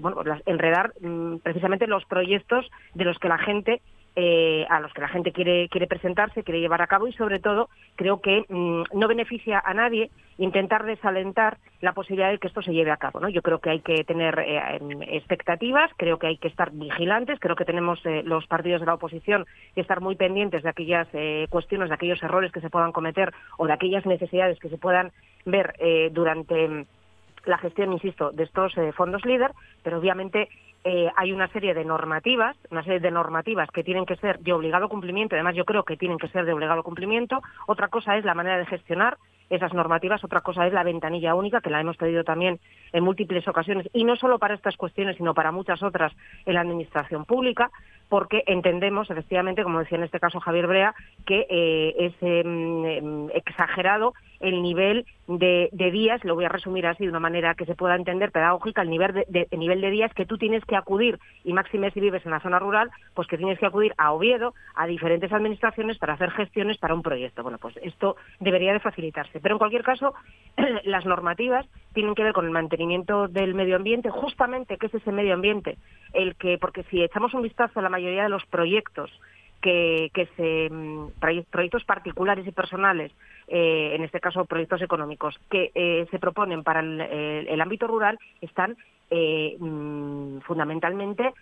bueno, enredar mm, precisamente los proyectos de los que la gente eh, a los que la gente quiere, quiere presentarse, quiere llevar a cabo y sobre todo creo que mm, no beneficia a nadie intentar desalentar la posibilidad de que esto se lleve a cabo. ¿no? Yo creo que hay que tener eh, expectativas, creo que hay que estar vigilantes, creo que tenemos eh, los partidos de la oposición que estar muy pendientes de aquellas cuestiones, de aquellos errores que se puedan cometer o de aquellas necesidades que se puedan ver durante la gestión, insisto, de estos fondos líder, pero obviamente eh, hay una serie de normativas, una serie de normativas que tienen que ser de obligado cumplimiento, además yo creo que tienen que ser de obligado cumplimiento. Otra cosa es la manera de gestionar esas normativas, otra cosa es la ventanilla única, que la hemos pedido también en múltiples ocasiones, y no solo para estas cuestiones, sino para muchas otras en la Administración Pública, porque entendemos, efectivamente, como decía en este caso Javier Brea, que eh, es em, em, exagerado el nivel de, días, lo voy a resumir así de una manera que se pueda entender pedagógica, el nivel de, nivel de días que tú tienes que acudir, y máxime si vives en la zona rural, pues que tienes que acudir a Oviedo, a diferentes administraciones para hacer gestiones para un proyecto. Bueno, pues esto debería de facilitarse. Pero en cualquier caso, <clears throat> las normativas tienen que ver con el mantenimiento del medio ambiente, justamente que es ese medio ambiente el que, porque si echamos un vistazo a la mayoría de los proyectos que, se mm, proyectos particulares y personales, eh, en este caso proyectos económicos, que eh, se proponen para el, ámbito rural están eh, mm, fundamentalmente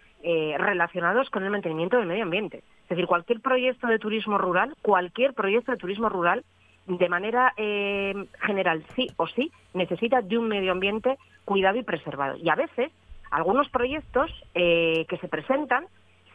relacionados con el mantenimiento del medio ambiente. Es decir, cualquier proyecto de turismo rural, cualquier proyecto de turismo rural, de manera general, sí o sí, necesita de un medio ambiente cuidado y preservado. Y a veces, algunos proyectos que se presentan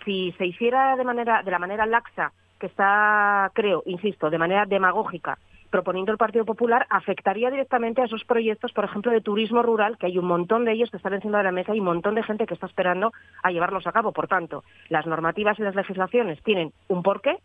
si se hiciera de manera de la manera laxa que está, creo, insisto, de manera demagógica proponiendo el Partido Popular afectaría directamente a esos proyectos, por ejemplo, de turismo rural, que hay un montón de ellos que están encima de la mesa y un montón de gente que está esperando a llevarlos a cabo. Por tanto, las normativas y las legislaciones tienen un porqué,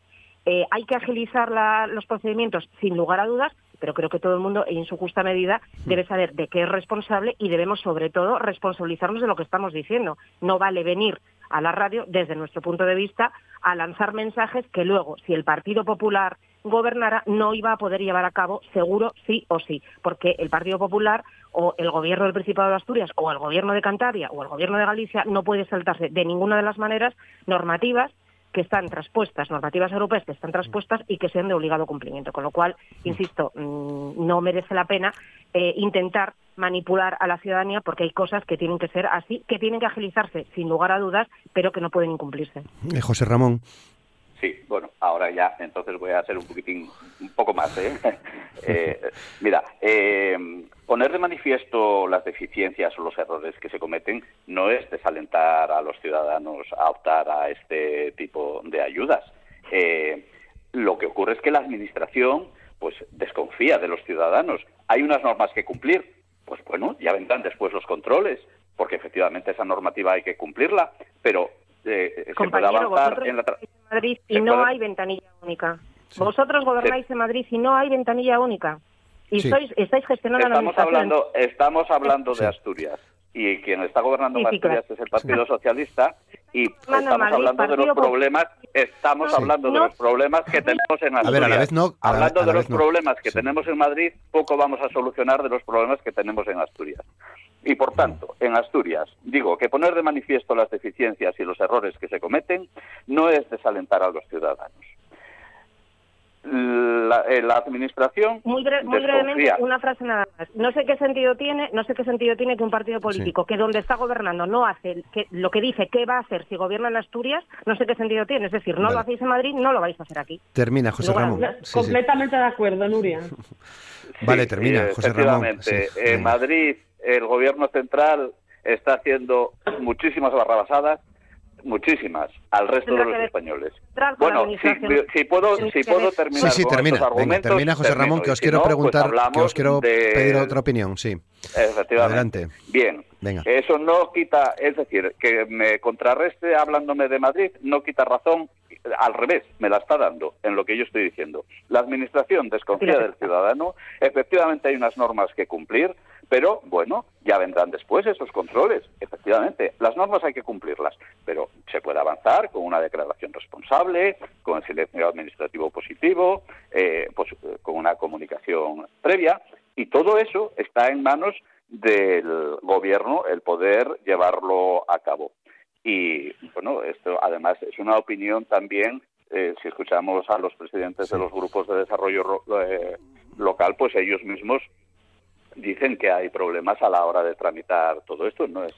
eh, hay que agilizar los procedimientos sin lugar a dudas, pero creo que todo el mundo, en su justa medida, debe saber de qué es responsable y debemos, sobre todo, responsabilizarnos de lo que estamos diciendo. No vale venir a la radio, desde nuestro punto de vista, a lanzar mensajes que luego, si el Partido Popular gobernara, no iba a poder llevar a cabo seguro sí o sí, porque el Partido Popular o el gobierno del Principado de Asturias o el gobierno de Cantabria o el gobierno de Galicia no puede saltarse de ninguna de las maneras normativas que están traspuestas, normativas europeas que están traspuestas y que sean de obligado cumplimiento. Con lo cual, insisto, mm, no merece la pena eh, intentar manipular a la ciudadanía porque hay cosas que tienen que ser así, que tienen que agilizarse sin lugar a dudas, pero que no pueden incumplirse. Eh, José Ramón. Sí, bueno, ahora ya, entonces voy a hacer un poquitín, un poco más. ¿eh? <laughs> eh mira, eh, poner de manifiesto las deficiencias o los errores que se cometen no es desalentar a los ciudadanos a optar a este tipo de ayudas. Eh, lo que ocurre es que la Administración pues desconfía de los ciudadanos. Hay unas normas que cumplir, pues bueno, ya vendrán después los controles, porque efectivamente esa normativa hay que cumplirla, pero eh, se puede avanzar en la Madrid y no hay ventanilla única. Vosotros gobernáis en Madrid y no hay ventanilla única. Y sois, estáis gestionando estamos la hablando Estamos hablando de Asturias y quien está gobernando Asturias es el Partido Socialista y estamos hablando de los problemas estamos hablando de los problemas que tenemos en Asturias. A ver, a la vez no, hablando de los problemas que tenemos en Madrid, poco vamos a solucionar de los problemas que tenemos en Asturias. Y por tanto, en Asturias, digo que poner de manifiesto las deficiencias y los errores que se cometen no es desalentar a los ciudadanos. La, eh, administración muy, brevemente una frase nada más. No sé qué sentido tiene no sé qué sentido tiene que un partido político que donde está gobernando no hace que, lo que dice qué va a hacer si gobierna en Asturias no sé qué sentido tiene. Es decir no lo hacéis en Madrid no lo vais a hacer aquí. Termina José Ramón. completamente de acuerdo Nuria. <laughs> Vale termina José Ramón. en Madrid el gobierno central está haciendo muchísimas barrabasadas, muchísimas, al resto de los españoles. Bueno, si, puedo, si puedo terminar sí, sí, termina, termina José Ramón, que os quiero pues preguntar, que os quiero pedir otra opinión, sí. Efectivamente. Adelante. Bien, Venga. eso no quita, es decir, que me contrarreste hablándome de Madrid, no quita razón al revés, me la está dando en lo que yo estoy diciendo. La Administración desconfía del ciudadano, efectivamente hay unas normas que cumplir, pero bueno, ya vendrán después esos controles. Efectivamente, las normas hay que cumplirlas, pero se puede avanzar con una declaración responsable, con el silencio administrativo positivo, eh, pues, con una comunicación previa, y todo eso está en manos del gobierno el poder llevarlo a cabo. Y bueno, esto además es una opinión también, eh, si escuchamos a los presidentes de los grupos de desarrollo eh, local, pues ellos mismos dicen que hay problemas a la hora de tramitar todo esto. No es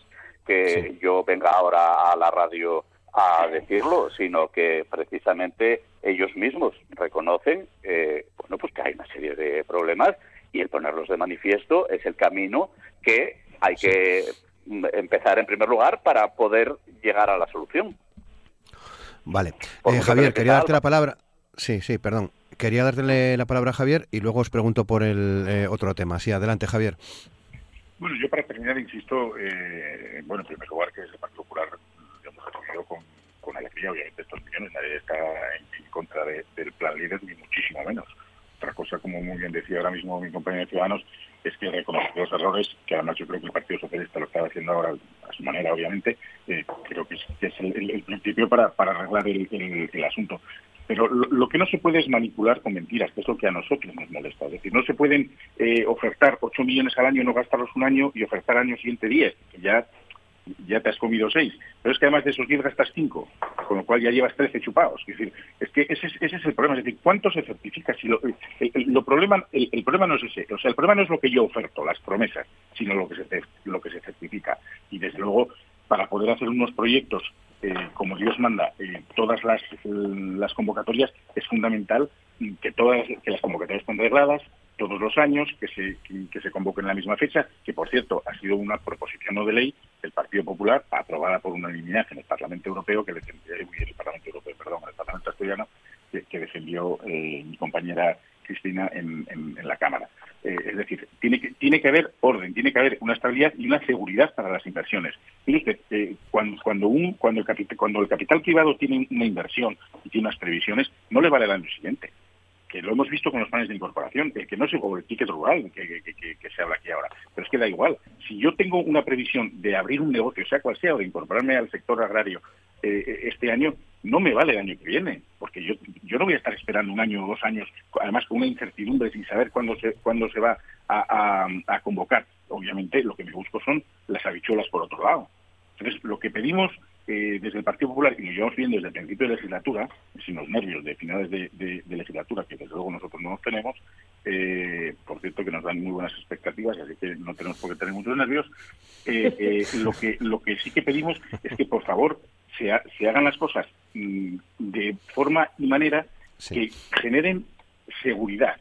que yo venga ahora a la radio a decirlo, sino que precisamente ellos mismos reconocen eh, bueno, pues que hay una serie de problemas y el ponerlos de manifiesto es el camino que hay que empezar en primer lugar para poder llegar a la solución. Vale. Eh, Javier, quería darte la palabra. Sí, sí, perdón. Quería darle la palabra a Javier y luego os pregunto por el eh, otro tema. Sí, adelante, Javier. Bueno, yo para terminar, insisto, eh, bueno, en primer lugar, que el Partido Popular hemos acogido con, con alegría, obviamente, estos millones. Nadie está en, contra del plan líder, ni muchísimo menos. Otra cosa, como muy bien decía ahora mismo mi compañero de Ciudadanos, es que reconocer los errores, que además yo creo que el Partido Socialista lo está haciendo ahora a su manera, obviamente, eh, creo que es, el, principio para, arreglar el, asunto. Pero lo, que no se puede es manipular con mentiras, que es lo que a nosotros nos molesta. Es decir, no se pueden eh, ofertar 8 millones al año, no gastarlos un año y ofertar al año siguiente 10, que ya ya te has comido seis. Pero es que además de esos diez gastas cinco, con lo cual ya llevas trece chupados. Es decir, es que ese, es el problema. Es decir, ¿cuánto se certifica? Si lo, el, problema, el, problema no es ese. O sea, el problema no es lo que yo oferto, las promesas, sino lo que se, lo que se certifica. Y desde luego, para poder hacer unos proyectos eh, como Dios manda, eh, todas las, las convocatorias, es fundamental que todas que las convocatorias estén regladas, todos los años, que se, que, convoque en la misma fecha, que por cierto ha sido una proposición no de ley del Partido Popular aprobada por unanimidad en el Parlamento Europeo, que defendió, el Parlamento Europeo, perdón, el Parlamento asturiano, que, defendió eh, mi compañera Cristina en, la Cámara. Eh, es decir, tiene que, tiene que haber orden, tiene que haber una estabilidad y una seguridad para las inversiones. Mire eh, cuando, cuando, un, cuando, el capital, cuando el capital privado tiene una inversión y tiene unas previsiones, no le vale el año siguiente lo hemos visto con los planes de incorporación, que no es el ticket rural que, se habla aquí ahora, pero es que da igual. Si yo tengo una previsión de abrir un negocio, sea cual sea, o de incorporarme al sector agrario eh, este año, no me vale el año que viene, porque yo, yo no voy a estar esperando un año o dos años, además con una incertidumbre sin saber cuándo se, cuándo se va a, a convocar. Obviamente lo que me busco son las habichuelas por otro lado. Entonces, lo que pedimos eh, desde el Partido Popular, y lo llevamos viendo desde el principio de legislatura, sin los nervios de finales de, legislatura, que desde luego nosotros no nos tenemos, eh, por cierto que nos dan muy buenas expectativas, así que no tenemos por qué tener muchos nervios, eh, <laughs> lo, que, lo que sí que pedimos es que, por favor, se, se hagan las cosas mm, de forma y manera que generen seguridad,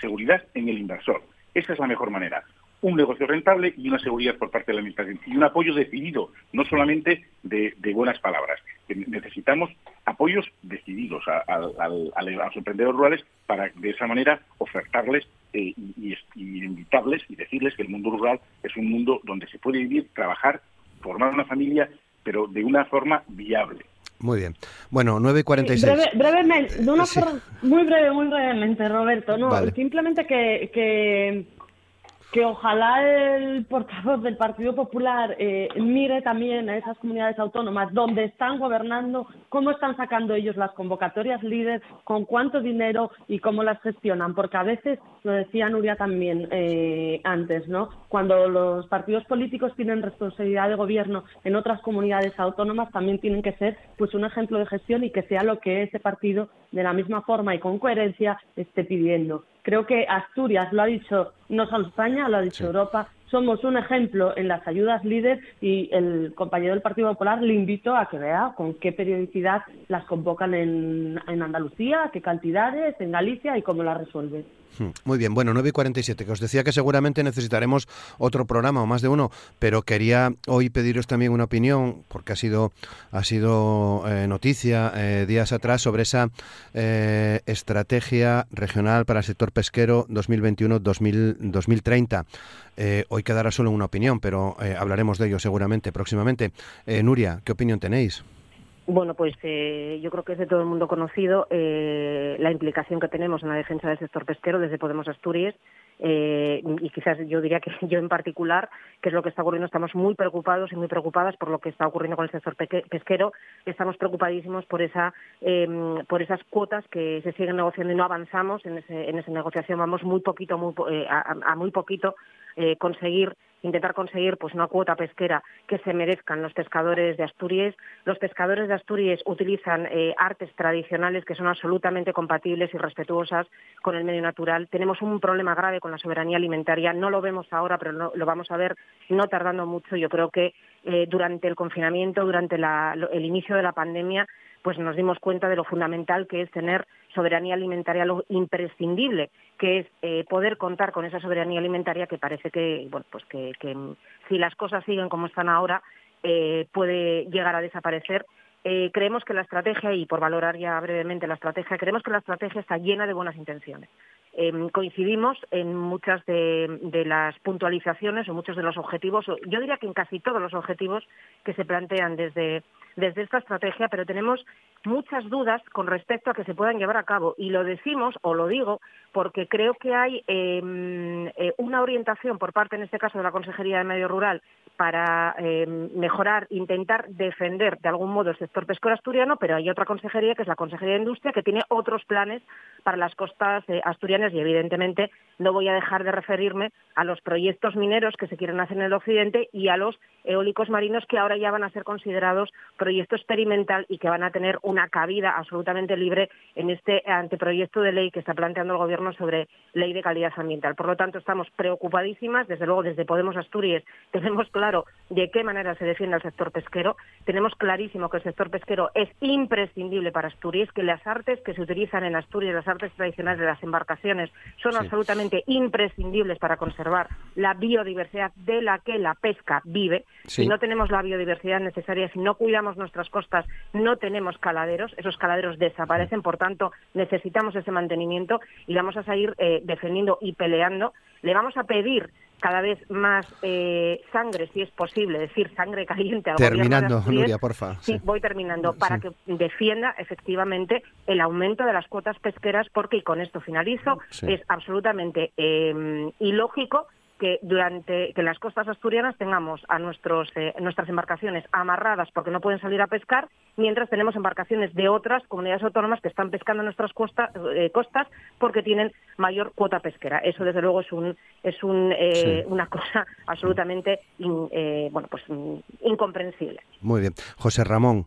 seguridad en el inversor. Esa es la mejor manera un negocio rentable y una seguridad por parte de la Administración y un apoyo decidido, no solamente de, buenas palabras. Necesitamos apoyos decididos a, los emprendedores rurales para de esa manera ofertarles eh, y, invitarles y decirles que el mundo rural es un mundo donde se puede vivir, trabajar, formar una familia, pero de una forma viable. Muy bien. Bueno, 9.46. brevemente, de una forma muy breve, muy brevemente, Roberto. No, simplemente que que ojalá el portavoz del Partido Popular eh, mire también a esas comunidades autónomas donde están gobernando, cómo están sacando ellos las convocatorias líderes, con cuánto dinero y cómo las gestionan, porque a veces, lo decía Nuria también eh, antes, ¿no? Cuando los partidos políticos tienen responsabilidad de gobierno en otras comunidades autónomas, también tienen que ser pues un ejemplo de gestión y que sea lo que ese partido, de la misma forma y con coherencia, esté pidiendo. Creo que Asturias lo ha dicho no solo España, lo ha dicho Europa. Somos un ejemplo en las ayudas líder y el compañero del Partido Popular le invito a que vea con qué periodicidad las convocan en, en Andalucía, qué cantidades, en Galicia y cómo las resuelven. Hmm. Muy bien, bueno, 9 y 47, que os decía que seguramente necesitaremos otro programa o más de uno, pero quería hoy pediros también una opinión, porque ha sido, ha sido eh, noticia eh, días atrás sobre esa eh, estrategia regional para el sector pesquero 2021-2030. hoy quedará solo una opinión, pero hablaremos de ello seguramente próximamente. Nuria, ¿qué opinión tenéis? Bueno, pues eh, yo creo que es de todo el mundo conocido eh, la implicación que tenemos en la defensa del sector pesquero desde Podemos Asturias eh, y quizás yo diría que <laughs> yo en particular, que es lo que está ocurriendo, estamos muy preocupados y muy preocupadas por lo que está ocurriendo con el sector pesquero. Estamos preocupadísimos por esa por esas cuotas que se siguen negociando y no avanzamos en, ese, en esa negociación. Vamos muy poquito, muy, a muy poquito conseguir intentar conseguir pues una cuota pesquera que se merezcan los pescadores de Asturias. Los pescadores de Asturias utilizan eh, artes tradicionales que son absolutamente compatibles y respetuosas con el medio natural. Tenemos un problema grave con la soberanía alimentaria. No lo vemos ahora, pero lo vamos a ver no tardando mucho. Yo creo que eh, durante el confinamiento, durante el inicio de la pandemia, pues nos dimos cuenta de lo fundamental que es tener soberanía alimentaria, lo imprescindible que es eh, poder contar con esa soberanía alimentaria que parece que, bueno, pues que, si las cosas siguen como están ahora, eh, puede llegar a desaparecer. Eh, creemos que la estrategia, y por valorar ya brevemente la estrategia, creemos que la estrategia está llena de buenas intenciones. Em, coincidimos en muchas de, las puntualizaciones o muchos de los objetivos, yo diría que en casi todos los objetivos que se plantean desde desde esta estrategia, pero tenemos muchas dudas con respecto a que se puedan llevar a cabo. Y lo decimos, o lo digo, porque creo que hay em, eh, una orientación por parte, en este caso, de la Consejería de Medio Rural para em, mejorar, intentar defender de algún modo el sector pesquero asturiano, pero hay otra consejería, que es la Consejería de Industria, que tiene otros planes para las costas eh, asturianas y, evidentemente, no voy a dejar de referirme a los proyectos mineros que se quieren hacer en el occidente y a los eólicos marinos que ahora ya van a ser considerados proyecto experimental y que van a tener una cabida absolutamente libre en este anteproyecto de ley que está planteando el Gobierno sobre ley de calidad ambiental. Por lo tanto, estamos preocupadísimas. Desde luego, desde Podemos Asturias <laughs> tenemos claro de qué manera se defiende el sector pesquero. Tenemos clarísimo que el sector pesquero es imprescindible para Asturias, que las artes que se utilizan en Asturias, las artes tradicionales de las embarcaciones, son absolutamente imprescindibles para conservar la biodiversidad de la que la pesca vive. Si no tenemos la biodiversidad necesaria, si no cuidamos nuestras costas, no tenemos caladeros, esos caladeros desaparecen, por tanto necesitamos ese mantenimiento y vamos a seguir eh, defendiendo y peleando. Le vamos a pedir cada vez más eh, sangre, si es posible, decir sangre caliente al Terminando, Nuria, porfa. Sí, voy terminando, para que defienda efectivamente el aumento de las cuotas pesqueras, porque, y con esto finalizo, es absolutamente eh, ilógico que durante que las costas asturianas tengamos a nuestros, eh, nuestras embarcaciones amarradas porque no pueden salir a pescar, mientras tenemos embarcaciones de otras comunidades autónomas que están pescando en nuestras eh, costas porque tienen mayor cuota pesquera. Eso, desde luego, es un es un, eh, una cosa absolutamente bueno pues incomprensible. Muy bien, José Ramón.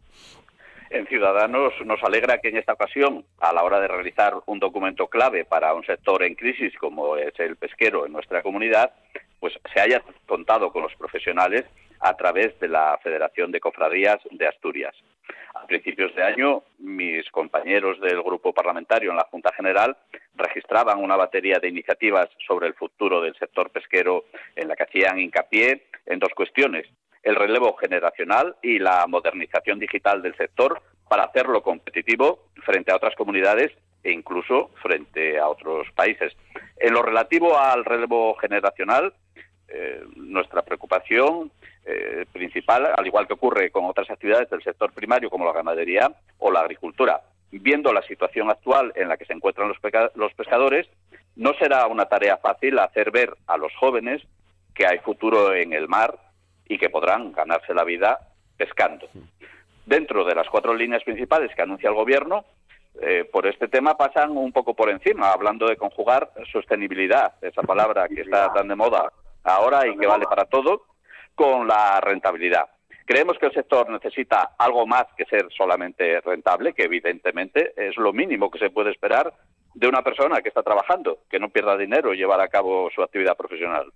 En Ciudadanos nos alegra que en esta ocasión, a la hora de realizar un documento clave para un sector en crisis como es el pesquero en nuestra comunidad, pues se haya contado con los profesionales a través de la Federación de Cofradías de Asturias. A principios de año, mis compañeros del grupo parlamentario en la Junta General registraban una batería de iniciativas sobre el futuro del sector pesquero en la que hacían hincapié en dos cuestiones el relevo generacional y la modernización digital del sector para hacerlo competitivo frente a otras comunidades e incluso frente a otros países. En lo relativo al relevo generacional, eh, nuestra preocupación eh, principal, al igual que ocurre con otras actividades del sector primario como la ganadería o la agricultura, viendo la situación actual en la que se encuentran los, los pescadores, no será una tarea fácil hacer ver a los jóvenes que hay futuro en el mar y que podrán ganarse la vida pescando. Dentro de las cuatro líneas principales que anuncia el Gobierno, eh, por este tema pasan un poco por encima, hablando de conjugar sostenibilidad, esa palabra que está tan de moda ahora y que vale para todo, con la rentabilidad. Creemos que el sector necesita algo más que ser solamente rentable, que evidentemente es lo mínimo que se puede esperar de una persona que está trabajando, que no pierda dinero y llevar a cabo su actividad profesional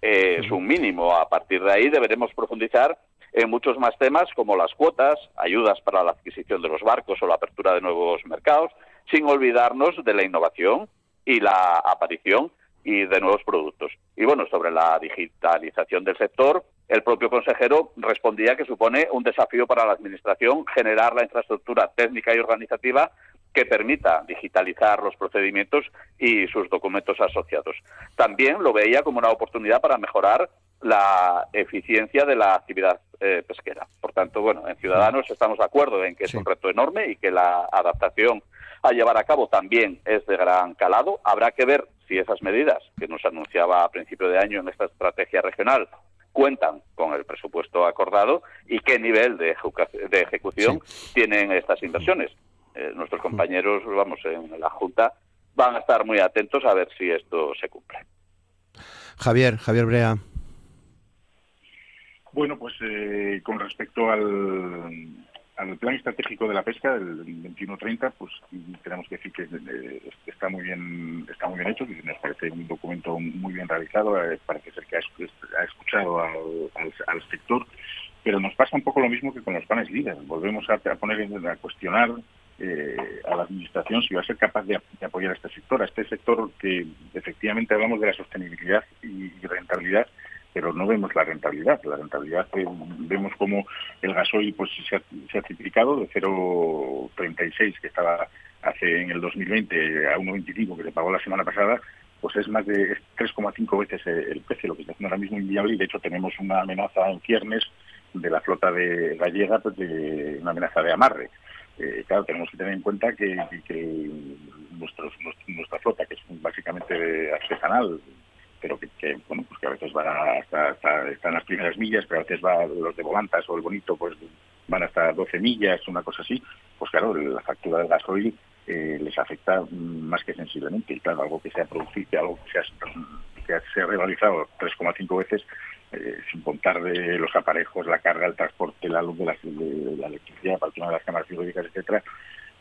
es un mínimo. A partir de ahí deberemos profundizar en muchos más temas como las cuotas, ayudas para la adquisición de los barcos o la apertura de nuevos mercados, sin olvidarnos de la innovación y la aparición y de nuevos productos. Y bueno, sobre la digitalización del sector, el propio consejero respondía que supone un desafío para la Administración generar la infraestructura técnica y organizativa que permita digitalizar los procedimientos y sus documentos asociados. También lo veía como una oportunidad para mejorar la eficiencia de la actividad eh, pesquera. Por tanto, bueno, en Ciudadanos estamos de acuerdo en que es un reto enorme y que la adaptación a llevar a cabo también es de gran calado. Habrá que ver si esas medidas que nos anunciaba a principio de año en esta estrategia regional cuentan con el presupuesto acordado y qué nivel de, ejecución tienen estas inversiones. Eh, nuestros compañeros, vamos, en la Junta van a estar muy atentos a ver si esto se cumple. Javier, Javier Brea. Bueno, pues eh, con respecto al, plan estratégico de la pesca del 21-30, pues tenemos que decir que eh, está muy bien está muy bien hecho, que nos parece un documento muy bien realizado, parece ser que ha, escuchado al, sector, pero nos pasa un poco lo mismo que con los planes líderes. Volvemos a, a poner a cuestionar eh, a la Administración si va a ser capaz de, apoyar a este sector, a este sector que efectivamente hablamos de la sostenibilidad y rentabilidad, pero no vemos la rentabilidad. La rentabilidad que vemos como el gasoil pues se ha, se ha triplicado de 0,36 que estaba hace en el 2020 a 1,25 que se pagó la semana pasada, pues es más de 3,5 veces el precio, lo que está haciendo ahora mismo inviable y de hecho tenemos una amenaza en ciernes de la flota de gallega, pues de una amenaza de amarre. Eh, claro, tenemos que tener en cuenta que, nuestra flota, que es básicamente artesanal, pero que, bueno, pues que a veces va hasta, están las primeras millas, pero a veces va los de volantas o el bonito, pues van hasta 12 millas, una cosa así, pues claro, la factura del gasoil eh, les afecta más que sensiblemente. Y claro, algo que sea producido, algo que sea, que sea realizado 3,5 veces, eh, sin contar de los aparejos, la carga, el transporte, la luz de la, electricidad para el de las cámaras frigoríficas, etcétera,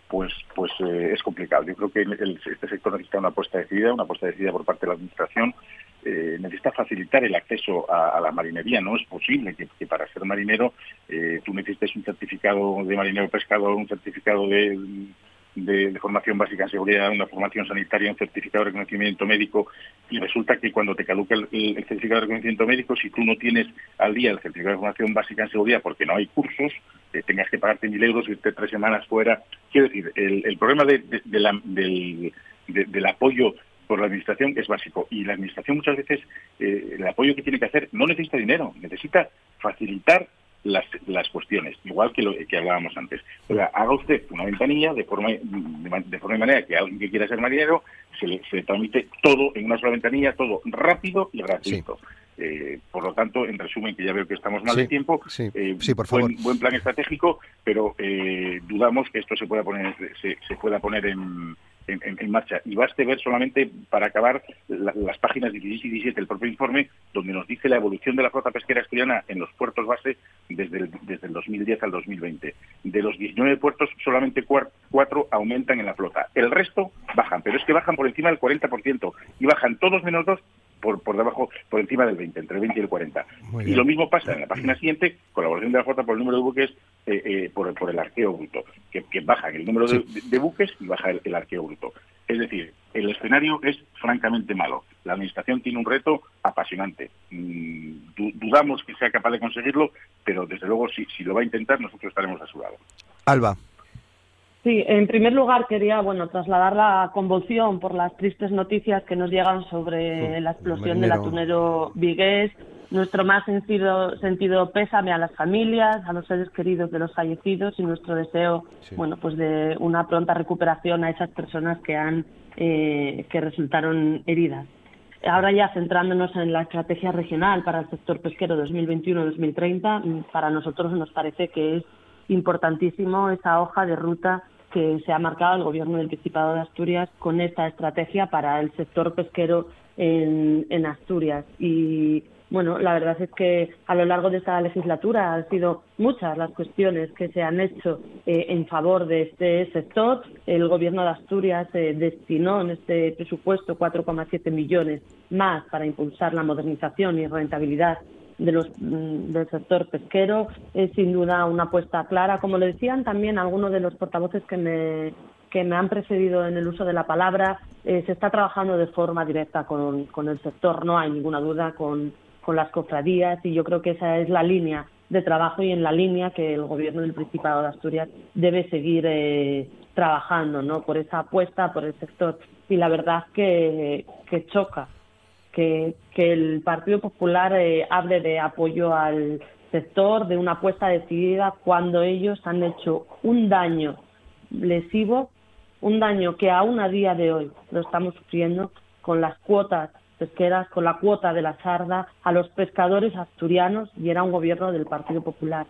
pues pues eh, es complicado. Yo creo que este sector necesita una apuesta decidida, una apuesta decidida por parte de la Administración. Eh, necesita facilitar el acceso a, la marinería. No es posible que, para ser marinero tú necesites un certificado de marinero pescador, un certificado de de, formación básica en seguridad, una formación sanitaria, un certificado de reconocimiento médico, y resulta que cuando te caduca el, certificado de reconocimiento médico, si tú no tienes al día el certificado de formación básica en seguridad porque no hay cursos, eh, tengas que pagarte mil euros, irte tres semanas fuera. Quiero decir, el, problema de, del, apoyo por la administración es básico y la administración muchas veces eh, el apoyo que tiene que hacer no necesita dinero, necesita facilitar las, las cuestiones, igual que lo que hablábamos antes. O sea, haga usted una ventanilla de forma de, forma y manera que alguien que quiera ser marinero se le, se transmite todo en una sola ventanilla, todo rápido y gratuito. Eh, por lo tanto, en resumen, que ya veo que estamos mal de tiempo, eh, sí, por favor. Buen, plan estratégico, pero eh, dudamos que esto se pueda poner, se, se pueda poner en, en, marcha. Y baste ver solamente, para acabar, las páginas 16 y 17 del propio informe, donde nos dice la evolución de la flota pesquera asturiana en los puertos base desde el, desde el 2010 al 2020. De los 19 puertos, solamente 4 aumentan en la flota. El resto bajan, pero es que bajan por encima del 40% y bajan todos menos dos por, por debajo, por encima del 20, entre el 20 y el 40. Y lo mismo pasa en la página siguiente, colaboración de la flota por el número de buques, eh, eh, por, por, el arqueo bruto, que, que baja el número de, buques y baja el, arqueo bruto. Es decir, el escenario es francamente malo. La Administración tiene un reto apasionante. Mm, dudamos que sea capaz de conseguirlo, pero desde luego si, si lo va a intentar, nosotros estaremos a su lado. Alba. Sí, en primer lugar quería bueno trasladar la convulsión por las tristes noticias que nos llegan sobre la explosión del atunero vigués. Nuestro más sentido, sentido pésame a las familias, a los seres queridos de los fallecidos y nuestro deseo, bueno, pues de una pronta recuperación a esas personas que han eh, que resultaron heridas. Ahora ya centrándonos en la estrategia regional para el sector pesquero 2021-2030, para nosotros nos parece que es importantísimo esa hoja de ruta que se ha marcado el Gobierno del Principado de Asturias con esta estrategia para el sector pesquero en, Asturias. Y bueno, la verdad es que a lo largo de esta legislatura han sido muchas las cuestiones que se han hecho eh, en favor de este sector. El Gobierno de Asturias eh, destinó en este presupuesto 4,7 millones más para impulsar la modernización y rentabilidad de los, mm, del sector pesquero. Es sin duda una apuesta clara. Como le decían también algunos de los portavoces que me, que me han precedido en el uso de la palabra, eh, se está trabajando de forma directa con, con el sector, no hay ninguna duda, con, con las cofradías y yo creo que esa es la línea de trabajo y en la línea que el Gobierno del Principado de Asturias debe seguir eh, trabajando ¿no? por esa apuesta por el sector. Y la verdad que, que choca que, el Partido Popular eh, hable de apoyo al sector, de una apuesta decidida, cuando ellos han hecho un daño lesivo, un daño que aún a día de hoy lo estamos sufriendo con las cuotas pesqueras, con la cuota de la sarda a los pescadores asturianos y era un gobierno del Partido Popular.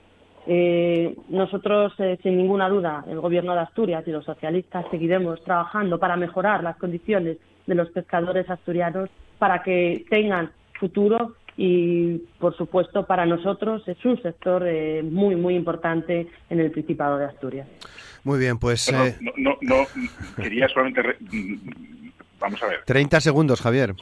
Eh, nosotros, eh, sin ninguna duda, el Gobierno de Asturias y los socialistas seguiremos trabajando para mejorar las condiciones de los pescadores asturianos para que tengan futuro y, por supuesto, para nosotros es un sector eh, muy, muy importante en el Principado de Asturias. Muy bien, pues... Eh, no, no, quería solamente... Vamos a ver. 30 segundos, Javier.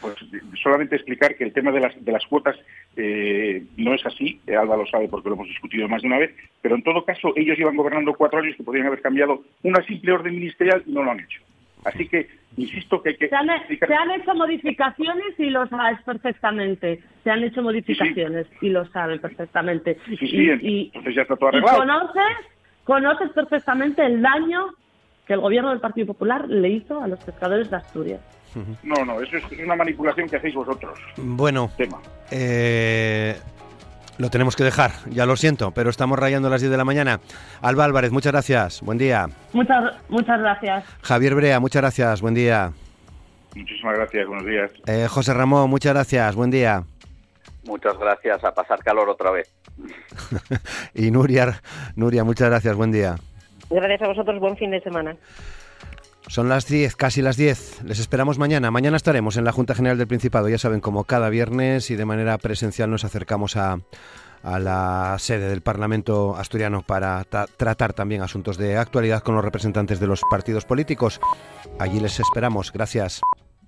pues, solamente explicar que el tema de las, de las cuotas eh, no es así, Alba lo sabe porque lo hemos discutido más de una vez, pero en todo caso ellos llevan gobernando cuatro años que podrían haber cambiado una simple orden ministerial y no lo han hecho. Así que insisto que Se han, hecho modificaciones y lo sabes perfectamente. Se han hecho modificaciones y lo saben perfectamente. Sí, sí, y, entonces ya está todo arreglado. conoces, conoces perfectamente el daño que el gobierno del Partido Popular le hizo a los pescadores de Asturias. No, no, eso es una manipulación que hacéis vosotros. Bueno, Eh, lo tenemos que dejar, ya lo siento, pero estamos rayando las 10 de la mañana. Alba Álvarez, muchas gracias, buen día. Muchas, muchas gracias. Javier Brea, muchas gracias, buen día. Muchísimas gracias, buenos días. Eh, José Ramón, muchas gracias, buen día. Muchas gracias, a pasar calor otra vez. <laughs> y Nuria, Nuria, muchas gracias, buen día. Gracias a vosotros, buen fin de semana. Son las 10, casi las 10. Les esperamos mañana. Mañana estaremos en la Junta General del Principado. Ya saben, como cada viernes y de manera presencial nos acercamos a, la sede del Parlamento asturiano para tratar también asuntos de actualidad con los representantes de los partidos políticos. Allí les esperamos. Gracias.